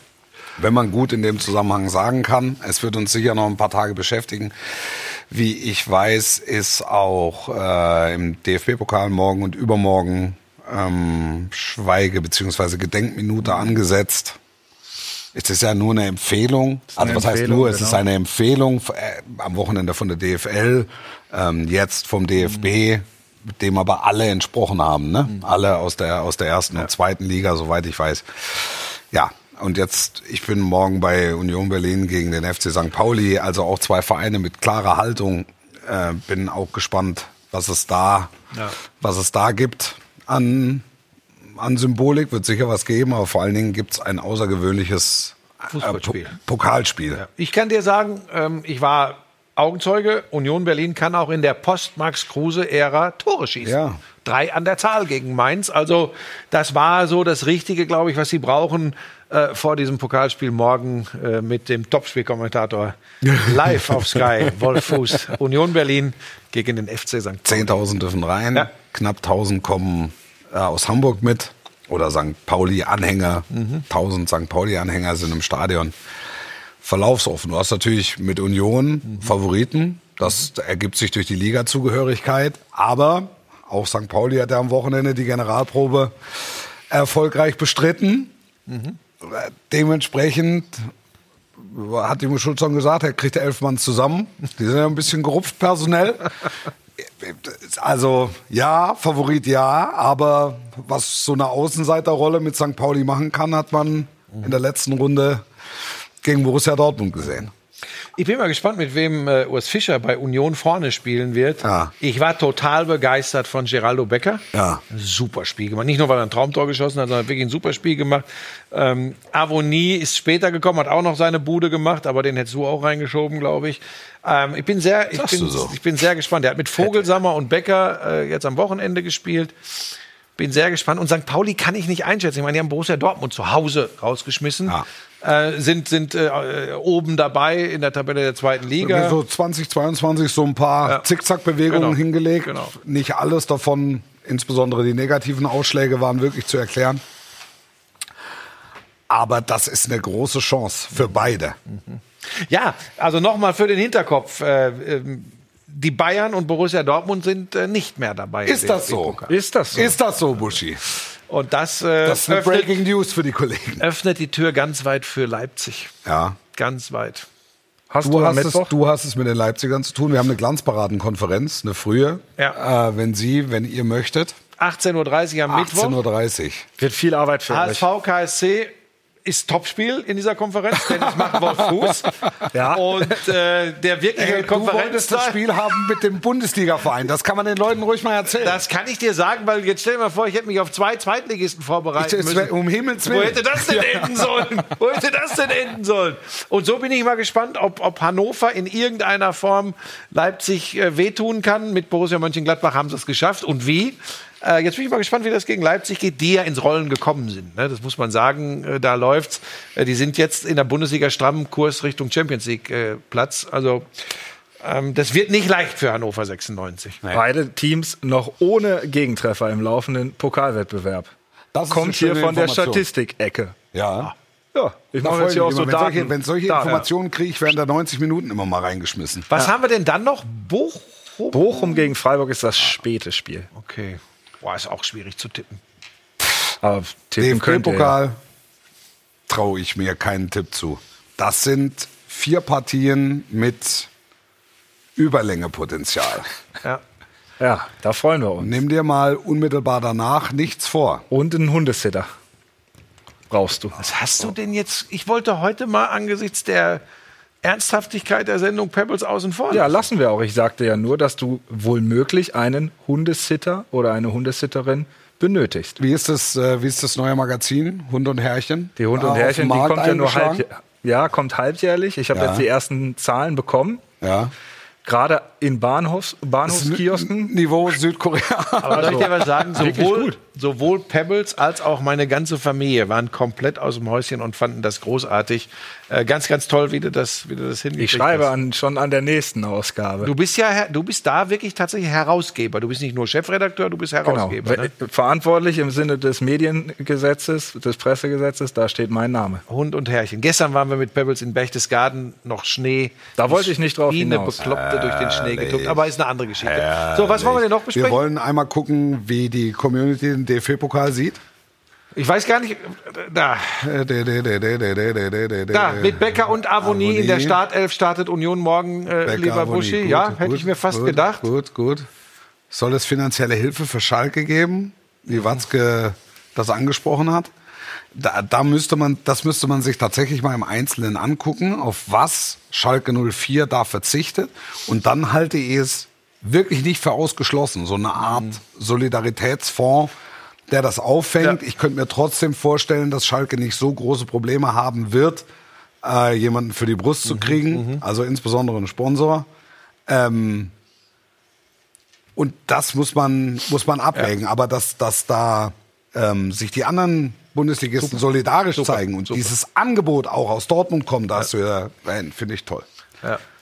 Wenn man gut in dem Zusammenhang sagen kann. Es wird uns sicher noch ein paar Tage beschäftigen. Wie ich weiß, ist auch äh, im DFB-Pokal morgen und übermorgen ähm, Schweige- bzw. Gedenkminute angesetzt. Es ist ja nur eine Empfehlung. eine Also was heißt Empfehlung, nur? Es ist genau. eine Empfehlung äh, am Wochenende von der DFL, ähm, jetzt vom DFB, mit dem aber alle entsprochen haben, ne? Alle aus der aus der ersten und zweiten Liga, soweit ich weiß. Ja. Und jetzt, ich bin morgen bei Union Berlin gegen den FC St. Pauli, also auch zwei Vereine mit klarer Haltung. Äh, bin auch gespannt, was es da, Ja. was es da gibt an an Symbolik wird sicher was geben, aber vor allen Dingen gibt es ein außergewöhnliches äh, Fußballspiel. Po Pokalspiel. Ja. Ich kann dir sagen, ähm, ich war Augenzeuge. Union Berlin kann auch in der Post-Max-Kruse-Ära Tore schießen. Ja. Drei an der Zahl gegen Mainz. Also das war so das Richtige, glaube ich, was sie brauchen äh, vor diesem Pokalspiel morgen äh, mit dem Topspielkommentator live auf Sky. Wolf Fuß, Union Berlin gegen den FC St. Pauli. 10.000 dürfen rein, Ja. knapp 1.000 kommen äh, aus Hamburg mit oder St. Pauli-Anhänger. 1.000 St. Pauli-Anhänger sind im Stadion. Verlaufsoffen. Du hast natürlich mit Union Favoriten. Das ergibt sich durch die Liga-Zugehörigkeit. Aber auch St. Pauli hat ja am Wochenende die Generalprobe erfolgreich bestritten. Äh, Dementsprechend hat Timo Schulz schon gesagt, er kriegt elf Mann zusammen. Die sind ja ein bisschen gerupft personell. Also ja, Favorit ja, aber was so eine Außenseiterrolle mit St. Pauli machen kann, hat man in der letzten Runde gegen Borussia Dortmund gesehen. Ich bin mal gespannt, mit wem äh, Urs Fischer bei Union vorne spielen wird. Ja. Ich war total begeistert von Geraldo Becker. Ja. Ein Super Spiel gemacht. Nicht nur, weil er ein Traumtor geschossen hat, sondern wirklich ein super Spiel gemacht. Ähm, Avoni ist später gekommen, hat auch noch seine Bude gemacht, aber den hättest du auch reingeschoben, glaube ich. Ähm, ich bin sehr, ich bin, so? ich bin sehr gespannt. Er hat mit Vogelsammer und Becker äh, jetzt am Wochenende gespielt. Bin sehr gespannt. Und St. Pauli kann ich nicht einschätzen. Ich meine, die haben Borussia Dortmund zu Hause rausgeschmissen. Ja. Äh, sind sind äh, oben dabei in der Tabelle der zweiten Liga. So 2022 so ein paar Ja. Zickzackbewegungen Genau. hingelegt. Genau. Nicht alles davon, insbesondere die negativen Ausschläge, waren wirklich zu erklären. Aber das ist eine große Chance für beide. Ja, also nochmal für den Hinterkopf. Äh, ähm, die Bayern und Borussia Dortmund sind äh, nicht mehr dabei. Ist das so? Ist das so? Ist das so, Buschi? Und das, äh, Das ist eine öffnet, Breaking News für die Kollegen. öffnet die Tür ganz weit für Leipzig. Ja. Ganz weit. Hast du, Du hast, es, du hast es mit den Leipzigern zu tun. Wir haben eine Glanzparadenkonferenz, eine frühe. Ja. Äh, wenn Sie, wenn ihr möchtet. 18.30 Uhr am Mittwoch. 18.30 Uhr. Wird viel Arbeit für euch. HSV, KSC. Ist Topspiel in dieser Konferenz, denn es macht Wolf Fuß. Ja. Und äh, der wirkliche Ey, du wolltest das Konferenz. Spiel haben mit dem Bundesliga-Verein. Das kann man den Leuten ruhig mal erzählen. Das kann ich dir sagen, weil jetzt stell dir mal vor, ich hätte mich auf zwei Zweitligisten vorbereitet. Wär- um Himmels Wo Willen. hätte das denn enden sollen? Wo hätte das denn enden sollen? Und so bin ich mal gespannt, ob, ob Hannover in irgendeiner Form Leipzig äh, wehtun kann. Mit Borussia Mönchengladbach haben sie es geschafft. Und wie? Äh, jetzt bin ich mal gespannt, wie das gegen Leipzig geht, die ja ins Rollen gekommen sind. Ne? Das muss man sagen, äh, da läuft's. Äh, die sind jetzt in der Bundesliga stramm Kurs Richtung Champions League äh, Platz. Also ähm, das wird nicht leicht für Hannover 96. Beide Teams noch ohne Gegentreffer im laufenden Pokalwettbewerb. Das Kommt hier von der. Statistik-Ecke. Ja. Ja, ich Da mache jetzt hier auch so wenn, solche, Daten. wenn solche Daten. Informationen kriege ich während der 90 Minuten immer mal reingeschmissen. Was haben wir denn dann noch? Bochum? Bochum gegen Freiburg ist das späte Spiel. Okay. Boah, ist auch schwierig zu tippen. Aber. DFB-Pokal traue ich mir keinen Tipp zu. Das sind vier Partien mit Überlängepotenzial. Ja. Ja, da freuen wir uns. Nimm dir mal unmittelbar danach nichts vor. Und einen Hundesitter brauchst du. Was hast du denn jetzt? Ich wollte heute mal angesichts der Ernsthaftigkeit der Sendung Pebbles außen vor. Ja, lassen wir auch. Ich sagte ja nur, dass du wohl möglich einen Hundesitter oder eine Hundesitterin benötigst. Wie ist das, äh, wie ist das neue Magazin? Hund und Herrchen? Die Hund und Ah, Herrchen, die kommt ja nur halb, ja, kommt halbjährlich. Ich habe Ja. jetzt die ersten Zahlen bekommen. Ja. Gerade in Bahnhofs, Bahnhofskiosken. Niveau Südkorea. Aber soll ich dir was sagen? Wirklich Sowohl, gut. Sowohl Pebbles als auch meine ganze Familie waren komplett aus dem Häuschen und fanden das großartig. Äh, ganz, ganz toll, wie du das, wie du das hingekriegt Ich schreibe hast. an, schon an der nächsten Ausgabe. Du bist ja, du bist da wirklich tatsächlich Herausgeber. Du bist nicht nur Chefredakteur, du bist Genau. Herausgeber. Ne? Verantwortlich im Sinne des Mediengesetzes, des Pressegesetzes, da steht mein Name. Hund und Herrchen. Gestern waren wir mit Pebbles in Berchtesgaden, noch Schnee. Da wollte ich nicht drauf Wie eine hinaus. Bekloppte durch den Schnee getobt. Aber ist eine andere Geschichte. So, was wollen wir denn noch Wir besprechen? wollen einmal gucken, wie die Community den DFB-Pokal sieht? Ich weiß gar nicht. Da. Da, mit Becker und Avonie, in der Startelf startet Union morgen äh, Becker, Leverbuschi. Ja, gut, hätte ich mir fast gut, gedacht. Gut, gut. Soll es finanzielle Hilfe für Schalke geben, wie Watzke das angesprochen hat? Da, da müsste man, das müsste man sich tatsächlich mal im Einzelnen angucken, auf was Schalke 04 da verzichtet. Und dann halte ich es wirklich nicht für ausgeschlossen, so eine Art Solidaritätsfonds der das auffängt. Ja. Ich könnte mir trotzdem vorstellen, dass Schalke nicht so große Probleme haben wird, äh, jemanden für die Brust zu kriegen, also insbesondere einen Sponsor. Ähm, und das muss man, muss man abwägen. Aber dass, dass da ähm, sich die anderen Bundesligisten solidarisch zeigen und dieses Angebot auch aus Dortmund kommt, da hast du ja, nein, finde ich toll.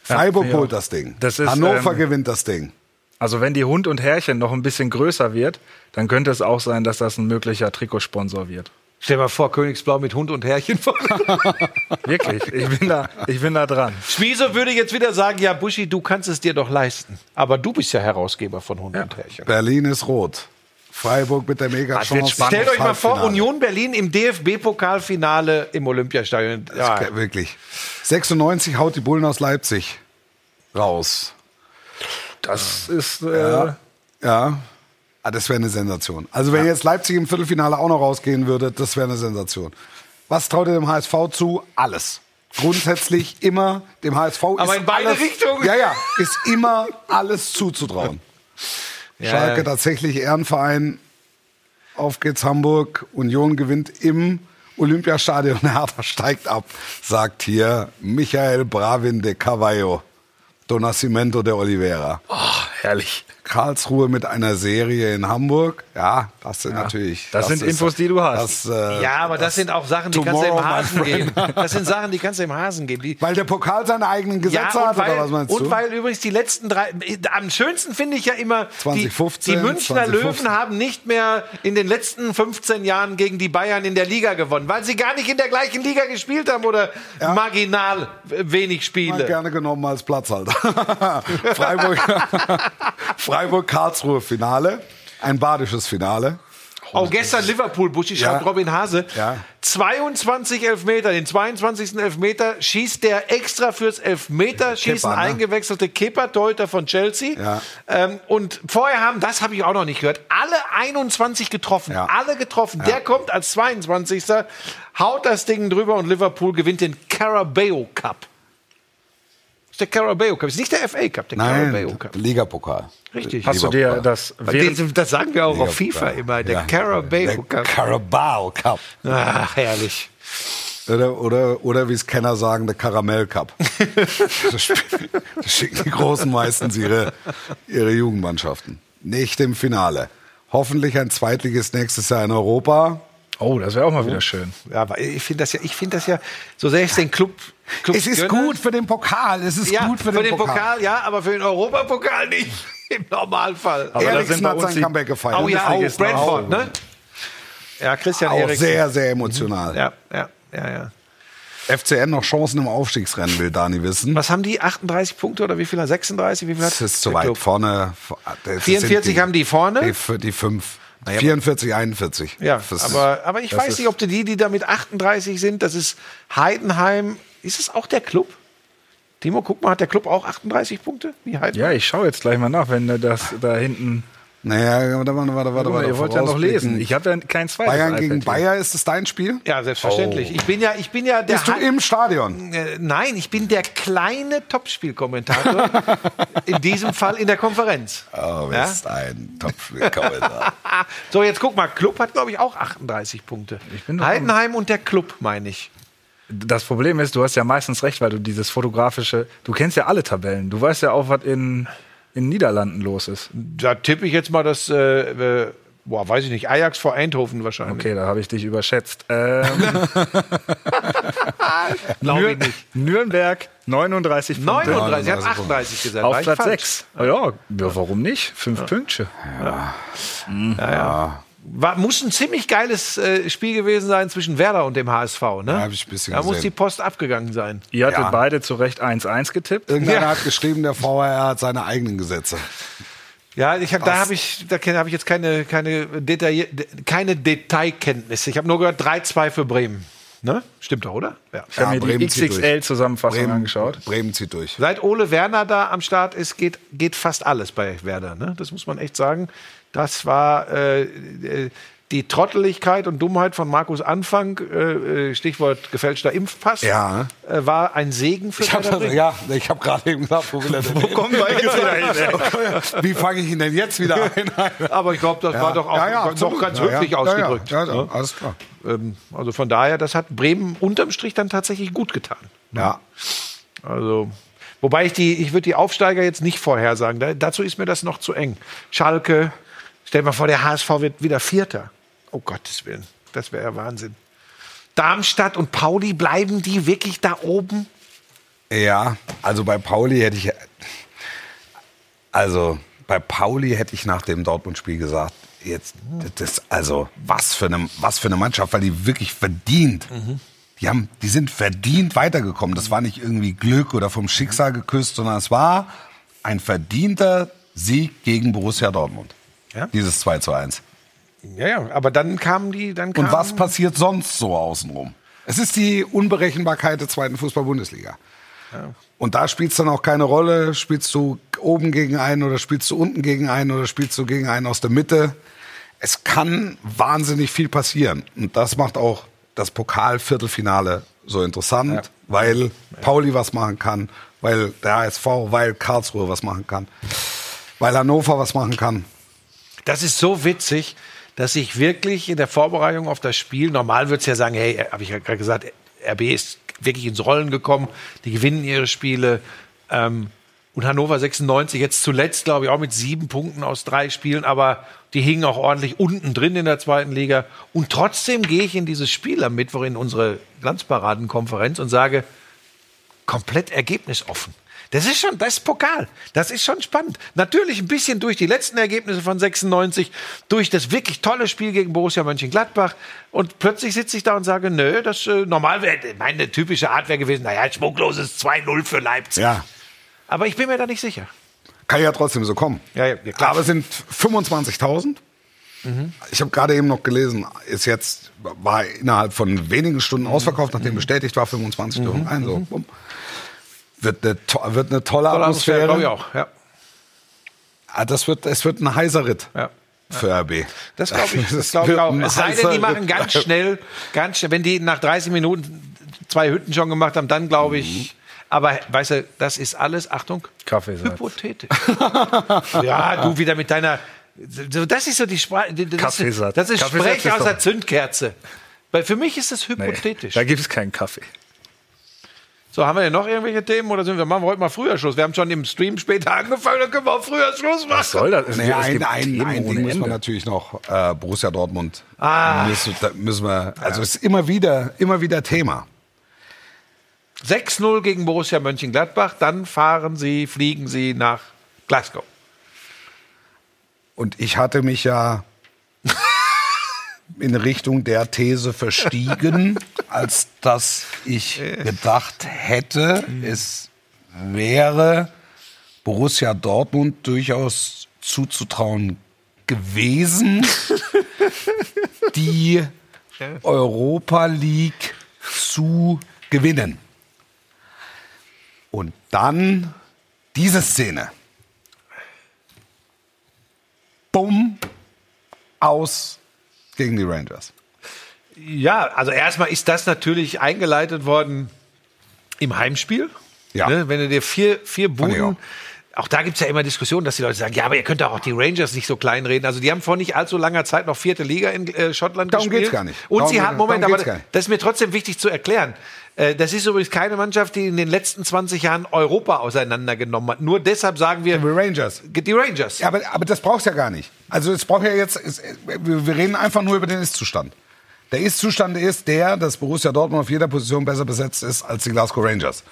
Freiburg Ja, holt ja. das Ding. Das ist, Hannover ähm, gewinnt das Ding. Also wenn die Hund und Herrchen noch ein bisschen größer wird, dann könnte es auch sein, dass das ein möglicher Trikotsponsor wird. Stell dir mal vor, Königsblau mit Hund und Herrchen. Wirklich, ich bin da, ich bin da dran. Schmiese würde jetzt wieder sagen, ja, Buschi, du kannst es dir doch leisten. Aber du bist ja Herausgeber von Hund und Herrchen. Berlin ist rot. Freiburg mit der mega Chance. Stellt euch mal vor. Union Berlin im DFB-Pokalfinale im Olympiastadion. Ja, Ja. Wirklich. 96 haut die Bullen aus Leipzig raus. Das ist äh, Ja. ja. Ah, das wäre eine Sensation. Also wenn jetzt Leipzig im Viertelfinale auch noch rausgehen würde, das wäre eine Sensation. Was traut ihr dem HSV zu? Alles. Grundsätzlich immer dem HSV Aber in beide alles, Richtungen. Ja, ja, ist immer alles zuzutrauen. Ja, Schalke ja. tatsächlich Ehrenverein. Auf geht's Hamburg. Union gewinnt im Olympiastadion. Hertha steigt ab, sagt hier Michael Bravin de Cavallo. Do Nascimento de Oliveira. herrlich. Karlsruhe mit einer Serie in Hamburg. Ja, das sind natürlich. das sind Infos, die du Das, hast. äh, ja, aber das, sind auch Sachen, die kannst du im Hasen geben. Das sind Sachen, die kannst du im Hasen geben. Die, Weil der Pokal seine eigenen Gesetze ja, hat, und weil, oder was meinst und du? weil übrigens die letzten drei, am schönsten finde ich ja immer, die, 2015, die Münchner 2015. Löwen haben nicht mehr in den letzten 15 Jahren gegen die Bayern in der Liga gewonnen, weil sie gar nicht in der gleichen Liga gespielt haben oder marginal wenig Mal Spiele. gerne genommen als Platzhalter. Freiburg, Freiburg Karlsruhe Finale, ein badisches Finale. Auch gestern Liverpool, Buschi Ja. schreibt Robin Hase. Ja. 22 Elfmeter, den 22. Elfmeter schießt der extra fürs Elfmeterschießen Kepa, ne? eingewechselte Kepa-Torhüter von Chelsea. Ja. Ähm, und vorher haben, das habe ich auch noch nicht gehört, alle 21 getroffen. Ja. Alle getroffen. Der kommt als 22. haut das Ding drüber und Liverpool gewinnt den Carabao Cup. Das ist der Carabao Cup. Ist nicht der FA Cup, der Carabao Nein, Cup. Ligapokal. Richtig. Hast du dir das Das, sagen wir auch auf. FIFA immer, der Ja. Carabao Der Cup. Carabao Cup. Ach, herrlich. Oder, oder, oder wie es Kenner sagen, der Karamell Cup. das schicken die Großen meistens ihre, ihre Jugendmannschaften. Nicht im Finale. Hoffentlich ein Zweitliges nächstes Jahr in Europa. Oh, das wäre auch mal wieder schön. Ja, aber ich finde das ja, ich finde das ja, so sehr ich den Club, Club Es ist gönne, gut für den Pokal. Es ist ja, gut für, den, Pokal. ja, aber für den Europapokal nicht im Normalfall. Aber da sind bei hat sein Comeback gefeiert. oh ja, auch Bundesligisten Brentford, auch. ne? Ja, Christian Auch Eriksen. sehr, sehr emotional. Ja, ja, ja, ja. FCN noch Chancen im Aufstiegsrennen, will Dani wissen. Was haben die? 38 Punkte oder wie viel? 36? Wie viel hat Das ist zu weit Club? vorne. Das 44 sind haben die vorne? Die, die fünf. 44, 41. Ja, Das aber, aber ich weiß nicht, ob die, die da mit 38 sind, das ist Heidenheim. Ist es auch der Club? Timo, guck mal, hat der Club auch 38 Punkte? Wie Heidenheim? Ja, ich schaue jetzt gleich mal nach, wenn das da hinten. Naja, warte, warte, warte, warte. warte ihr wollt ja noch lesen. Ich habe ja kein zweites. Bayern gegen. Bayer, ist es dein Spiel? Ja, selbstverständlich. Ich bin ja, ich bin ja der Bist du Hei- im Stadion? Äh, Nein, ich bin der kleine Topspielkommentator. in diesem Fall in der Konferenz. Oh, Ja? bist ein Top-Kommentar. So, jetzt guck mal, Club hat, glaube ich, auch 38 Punkte. Ich bin doch Heidenheim und der Club, meine ich. Das Problem ist, du hast ja meistens recht, weil du dieses fotografische. Du kennst ja alle Tabellen. Du weißt ja auch, was in, in Niederlanden los ist. Da tippe ich jetzt mal das, äh, äh, boah, weiß ich nicht, Ajax vor Eindhoven wahrscheinlich. Okay, da habe ich dich überschätzt. Ähm, Glaube ich nicht. Nürnberg 39 Punkte. 39, ich habe 39 38 gesagt. Auf Platz falsch? 6. Ja, ja, warum nicht? Fünf Pünktchen. War, muss ein ziemlich geiles äh, Spiel gewesen sein zwischen Werder und dem HSV, ne? Ja, hab ich ein bisschen da muss gesehen. die Post abgegangen sein. Ihr hattet Ja. beide zu Recht 1-1 getippt. Irgendeiner Ja. hat geschrieben, der VRR hat seine eigenen Gesetze. Ja, ich hab, da habe ich, da habe ich jetzt keine, keine, Detail, keine Detailkenntnisse. Ich habe nur gehört 3-2 für Bremen. Ne? Stimmt doch, oder? Ja. Ich habe Ja, mir Bremen die zieht durch. XXL-Zusammenfassung Bremen, angeschaut. Bremen zieht durch. Seit Ole Werner da am Start ist, geht, geht fast alles bei Werder. Ne? Das muss man echt sagen. Das war äh, äh, die Trotteligkeit und Dummheit von Markus Anfang, äh, äh, Stichwort gefälschter Impfpass, Ja. äh, war ein Segen für Ich hab, das, ja, ich habe gerade eben gesagt, wo will er denn wir jetzt wieder hin. Wie fange ich ihn denn jetzt wieder ein? Aber ich glaube, das war doch auch doch ganz Ja, ja. höflich Ja, ausgedrückt. Ja, ja, ja, alles klar. Ähm, also von daher, das hat Bremen unterm Strich dann tatsächlich gut getan. Ja. Also, wobei ich die, ich würde die Aufsteiger jetzt nicht vorhersagen. Da, dazu ist mir das noch zu eng. Schalke, stell dir mal vor, der HSV wird wieder Vierter. Oh Gottes Willen, das wäre ja Wahnsinn. Darmstadt und Pauli, bleiben die wirklich da oben? Ja, also bei Pauli hätte ich. Also bei Pauli hätte ich nach dem Dortmund-Spiel gesagt, jetzt, das, also was für, eine, was für eine Mannschaft, weil die wirklich verdient. Die, haben, die sind verdient weitergekommen. Das war nicht irgendwie Glück oder vom Schicksal geküsst, sondern es war ein verdienter Sieg gegen Borussia Dortmund. Ja. Dieses 2 zu 1. Ja, ja, aber dann kamen die, dann kamen, Und was passiert sonst so außenrum? Es ist die Unberechenbarkeit der zweiten Fußball-Bundesliga. Und da spielt es dann auch keine Rolle, spielst du oben gegen einen oder spielst du unten gegen einen oder spielst du gegen einen aus der Mitte. Es kann wahnsinnig viel passieren. Und das macht auch das Pokalviertelfinale so interessant, weil Pauli was machen kann, weil der HSV, weil Karlsruhe was machen kann, weil Hannover was machen kann. Das ist so witzig, dass ich wirklich in der Vorbereitung auf das Spiel, normal würde es ja sagen, hey, habe ich ja gerade gesagt, RB ist wirklich ins Rollen gekommen, die gewinnen ihre Spiele. Ähm, und Hannover 96 jetzt zuletzt, glaube ich, auch mit sieben Punkten aus drei Spielen, aber die hingen auch ordentlich unten drin in der zweiten Liga. Und trotzdem gehe ich in dieses Spiel am Mittwoch in unsere Glanzparadenkonferenz und sage, komplett ergebnisoffen. Das ist schon, das ist Pokal. Das ist schon spannend. Natürlich ein bisschen durch die letzten Ergebnisse von 96, durch das wirklich tolle Spiel gegen Borussia Mönchengladbach. Und plötzlich sitze ich da und sage, nö, das äh, normal wäre, meine typische Art wäre gewesen, naja, schmuckloses 2-0 für Leipzig. Ja, Aber ich bin mir da nicht sicher. kann ja trotzdem so kommen. Ja, ja, klar. Aber es sind 25.000 Ich habe gerade eben noch gelesen, ist jetzt, war innerhalb von wenigen Stunden ausverkauft, nachdem bestätigt war, 25 dürfen rein. So, bumm. Wird eine, wird eine tolle, Tolle Atmosphäre, glaube ich auch. Ja. Ah, das wird, es wird ein heißer Ritt Ja. für RB. Das glaube ich, das glaub ich auch. Es sei denn, die machen ganz schnell, ganz schnell, wenn die nach 30 Minuten zwei Hütten schon gemacht haben, dann glaube ich. Aber weißt du, das ist alles, Achtung, Kaffeesatz. hypothetisch. ja, du wieder mit deiner. Das ist so die Sprache. Das das ist Kaffeesatz Sprech aus der Zündkerze. Weil für mich ist das Nee, hypothetisch. da gibt es keinen Kaffee. So, haben wir denn noch irgendwelche Themen oder sind wir, machen wir heute mal früher Schluss? Wir haben schon im Stream später angefangen, dann können wir auch früher Schluss machen. Was soll das? Nee, es ein, ein, ein Ding müssen wir natürlich noch, äh, Borussia Dortmund. Ah. Müssen, da müssen wir, also es ist immer wieder, immer wieder Thema. 6-0 gegen Borussia Mönchengladbach, dann fahren sie, fliegen sie nach Glasgow. Und ich hatte mich ja in Richtung der These verstiegen, als dass ich gedacht hätte, es wäre Borussia Dortmund durchaus zuzutrauen gewesen, die Europa League zu gewinnen. Und dann diese Szene. Bumm, aus gegen die Rangers. Ja, also erstmal ist das natürlich eingeleitet worden im Heimspiel. Ja. Ne, wenn du dir vier, vier Buden. auch. Da gibt es ja immer Diskussionen, dass die Leute sagen, ja, aber ihr könnt doch auch die Rangers nicht so klein reden. Also die haben vor nicht allzu langer Zeit noch vierte Liga in äh, Schottland Darum gespielt. geht's gar nicht. Und Darum sie geht- haben, Moment, darum aber das ist mir trotzdem wichtig zu erklären. Äh, Das ist übrigens keine Mannschaft, die in den letzten 20 Jahren Europa auseinandergenommen hat. Nur deshalb sagen wir, Die Rangers. die Rangers. Ja, aber, aber das brauchst ja gar nicht. Also es braucht ja jetzt, wir reden einfach nur über den Ist-Zustand. Der Ist-Zustand ist der, dass Borussia Dortmund auf jeder Position besser besetzt ist als die Glasgow Rangers.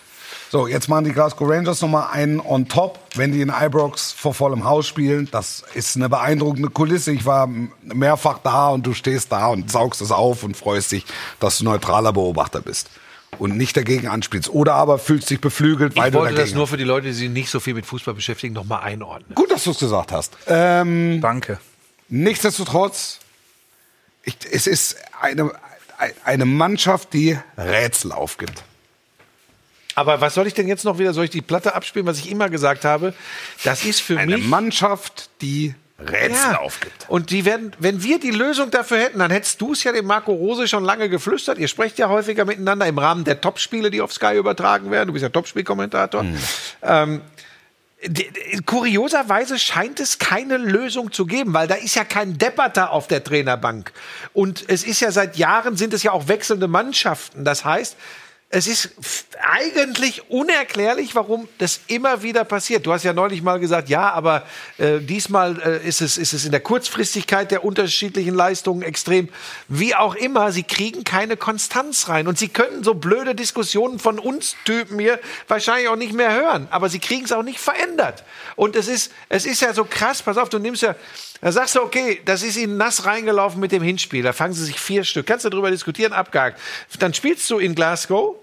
So, jetzt machen die Glasgow Rangers nochmal einen on top, wenn die in Ibrox vor vollem Haus spielen. Das ist eine beeindruckende Kulisse. Ich war mehrfach da und du stehst da und saugst es auf und freust dich, dass du neutraler Beobachter bist und nicht dagegen anspielst. Oder aber fühlst dich beflügelt, weil Ich du wollte dagegen das nur für die Leute, die sich nicht so viel mit Fußball beschäftigen, nochmal einordnen. Gut, dass du es gesagt hast. Ähm, Danke. Nichtsdestotrotz, ich, es ist eine, eine Mannschaft, die Rätsel aufgibt. Aber was soll ich denn jetzt noch wieder? Soll ich die Platte abspielen, was ich immer gesagt habe? Das ist für Eine mich. Mannschaft, die Rätsel aufgibt. Und die werden, wenn wir die Lösung dafür hätten, dann hättest du es ja dem Marco Rose schon lange geflüstert. Ihr sprecht ja häufiger miteinander im Rahmen der Topspiele, die auf Sky übertragen werden. Du bist ja Topspielkommentator. Ähm, d- d- Kurioserweise scheint es keine Lösung zu geben, weil da ist ja kein Depperter auf der Trainerbank. Und es ist ja seit Jahren sind es ja auch wechselnde Mannschaften. Das heißt, es ist eigentlich unerklärlich, warum das immer wieder passiert. Du hast ja neulich mal gesagt, ja, aber äh, diesmal äh, ist, es, ist es in der Kurzfristigkeit der unterschiedlichen Leistungen extrem. Wie auch immer, sie kriegen keine Konstanz rein. Und sie können so blöde Diskussionen von uns Typen hier wahrscheinlich auch nicht mehr hören. Aber sie kriegen es auch nicht verändert. Und es ist, es ist ja so krass, pass auf, du nimmst ja, da sagst du, okay, das ist ihnen nass reingelaufen mit dem Hinspiel. Da fangen sie sich vier Stück. Kannst du darüber diskutieren, abgehakt. Dann spielst du in Glasgow.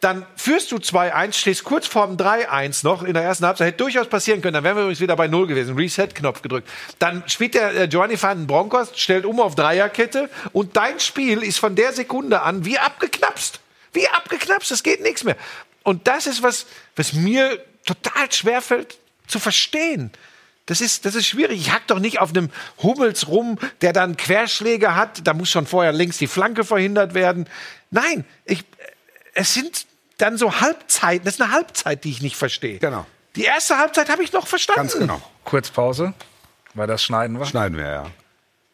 Dann führst du 2-1, stehst kurz vorm 3-1 noch in der ersten Halbzeit. Hätte durchaus passieren können. Dann wären wir übrigens wieder bei Null gewesen. Reset-Knopf gedrückt. Dann spielt der äh, Giovanni van den Bronckhorst, stellt um auf Dreierkette. Und dein Spiel ist von der Sekunde an wie abgeknapst. Wie abgeknapst. Es geht nichts mehr. Und das ist was, was mir total schwerfällt zu verstehen. Das ist, das ist schwierig. Ich hack doch nicht auf einem Hummels rum, der dann Querschläge hat. Da muss schon vorher links die Flanke verhindert werden. Nein, ich, es sind dann so Halbzeiten. Das ist eine Halbzeit, die ich nicht verstehe. Genau. Die erste Halbzeit habe ich noch verstanden. Ganz genau. Kurz Pause, weil das Schneiden war. Schneiden wir, ja.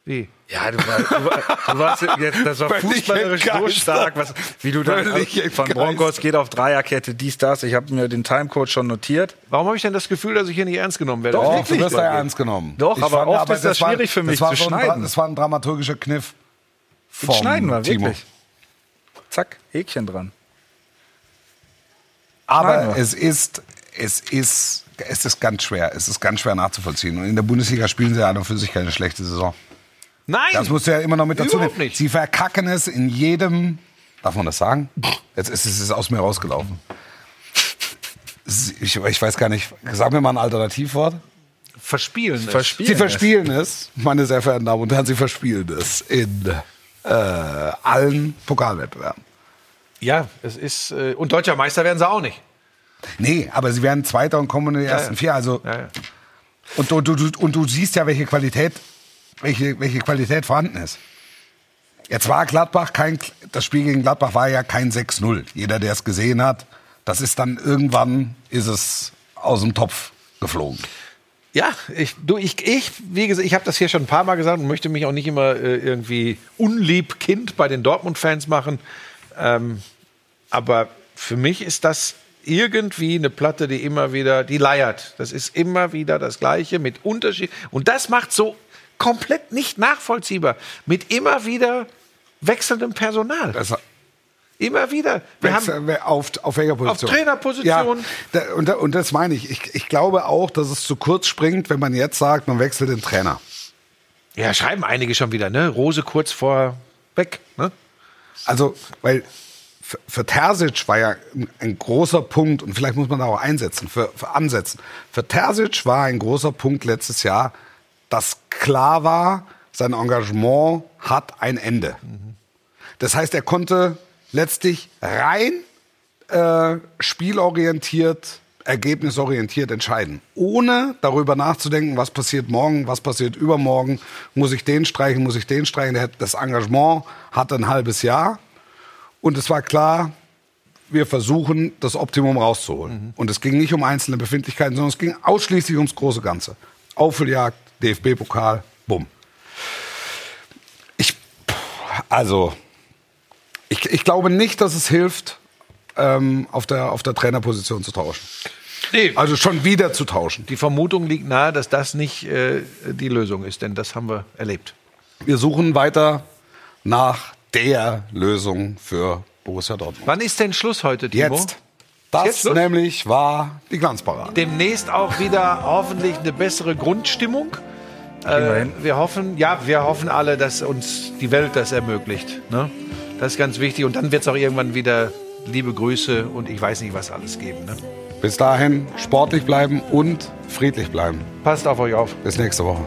Wie? Ja, du, war, du, war, du warst jetzt, das war fußballerisch so stark, was, wie du dann Völlig von. Broncos geht auf Dreierkette, dies, das. Ich habe mir den Timecode schon notiert. Warum habe ich denn das Gefühl, dass ich hier nicht ernst genommen werde? Doch, du wirst da dir. ernst genommen. Doch, aber oft ist das war- schwierig für mich das war zu so ein schneiden. Das war ein dramaturgischer Kniff. Vom Schneiden wir, Timo. wirklich. Zack, Häkchen dran. Aber es ist, es ist, es ist ganz schwer. Es ist ganz schwer nachzuvollziehen. Und in der Bundesliga spielen sie ja an und für sich keine schlechte Saison. Nein! Das musst du ja immer noch mit dazu nehmen. Sie verkacken es in jedem. Darf man das sagen? Jetzt ist es aus mir rausgelaufen. Ich, ich weiß gar nicht. Sag mir mal ein Alternativwort. verspielen. es. Verspielen. Sie verspielen es, meine sehr verehrten Damen und Herren, sie verspielen es in äh, allen Pokalwettbewerben. Ja, es ist. Äh, und deutscher Meister werden sie auch nicht. Nee, aber sie werden Zweiter und kommen in die ersten ja. vier. Also, Ja, ja. und, du, du, und du siehst ja, welche Qualität, welche, welche Qualität vorhanden ist. Jetzt war Gladbach kein, das Spiel gegen Gladbach war ja kein 6-0. Jeder, der es gesehen hat, das ist dann irgendwann, ist es aus dem Topf geflogen. Ja, ich, du, ich, ich, wie gesagt, ich habe das hier schon ein paar Mal gesagt und möchte mich auch nicht immer äh, irgendwie unlieb Kind bei den Dortmund-Fans machen. Ähm, aber für mich ist das irgendwie eine Platte, die immer wieder, die leiert. Das ist immer wieder das Gleiche mit Unterschied. Und das macht so komplett nicht nachvollziehbar. Mit immer wieder wechselndem Personal. Das, Immer wieder. Wir haben, auf, auf welcher Position? Trainerposition. Ja, da, und, und das meine ich. ich. Ich glaube auch, dass es zu kurz springt, wenn man jetzt sagt, man wechselt den Trainer. ja, schreiben einige schon wieder, ne? Rose kurz vor weg, ne? Also, weil für, für Terzic war ja ein, ein großer Punkt, und vielleicht muss man da auch einsetzen, für, für ansetzen. Für Terzic war ein großer Punkt letztes Jahr, dass klar war, sein Engagement hat ein Ende. Das heißt, er konnte letztlich rein äh, spielorientiert, ergebnisorientiert entscheiden. Ohne darüber nachzudenken, was passiert morgen, was passiert übermorgen, muss ich den streichen, muss ich den streichen. Das Engagement hatte ein halbes Jahr. Und es war klar, wir versuchen, das Optimum rauszuholen. Und es ging nicht um einzelne Befindlichkeiten, sondern es ging ausschließlich ums große Ganze. Aufholjagd, DFB-Pokal, bumm. Ich, also, ich, ich glaube nicht, dass es hilft, ähm, auf, der, auf der Trainerposition zu tauschen. Nee, Also schon wieder zu tauschen. Die Vermutung liegt nahe, dass das nicht äh, die Lösung ist, denn das haben wir erlebt. Wir suchen weiter nach der Lösung für Borussia Dortmund. Wann ist denn Schluss heute, Timo? Jetzt. Das Jetzt nämlich war die Glanzparade. Demnächst auch wieder hoffentlich eine bessere Grundstimmung. Wir Äh, wir hoffen, ja, wir hoffen alle, dass uns die Welt das ermöglicht. Ne? Das ist ganz wichtig. Und dann wird es auch irgendwann wieder liebe Grüße und ich weiß nicht, was alles geben. Ne? Bis dahin sportlich bleiben und friedlich bleiben. Passt auf euch auf. Bis nächste Woche.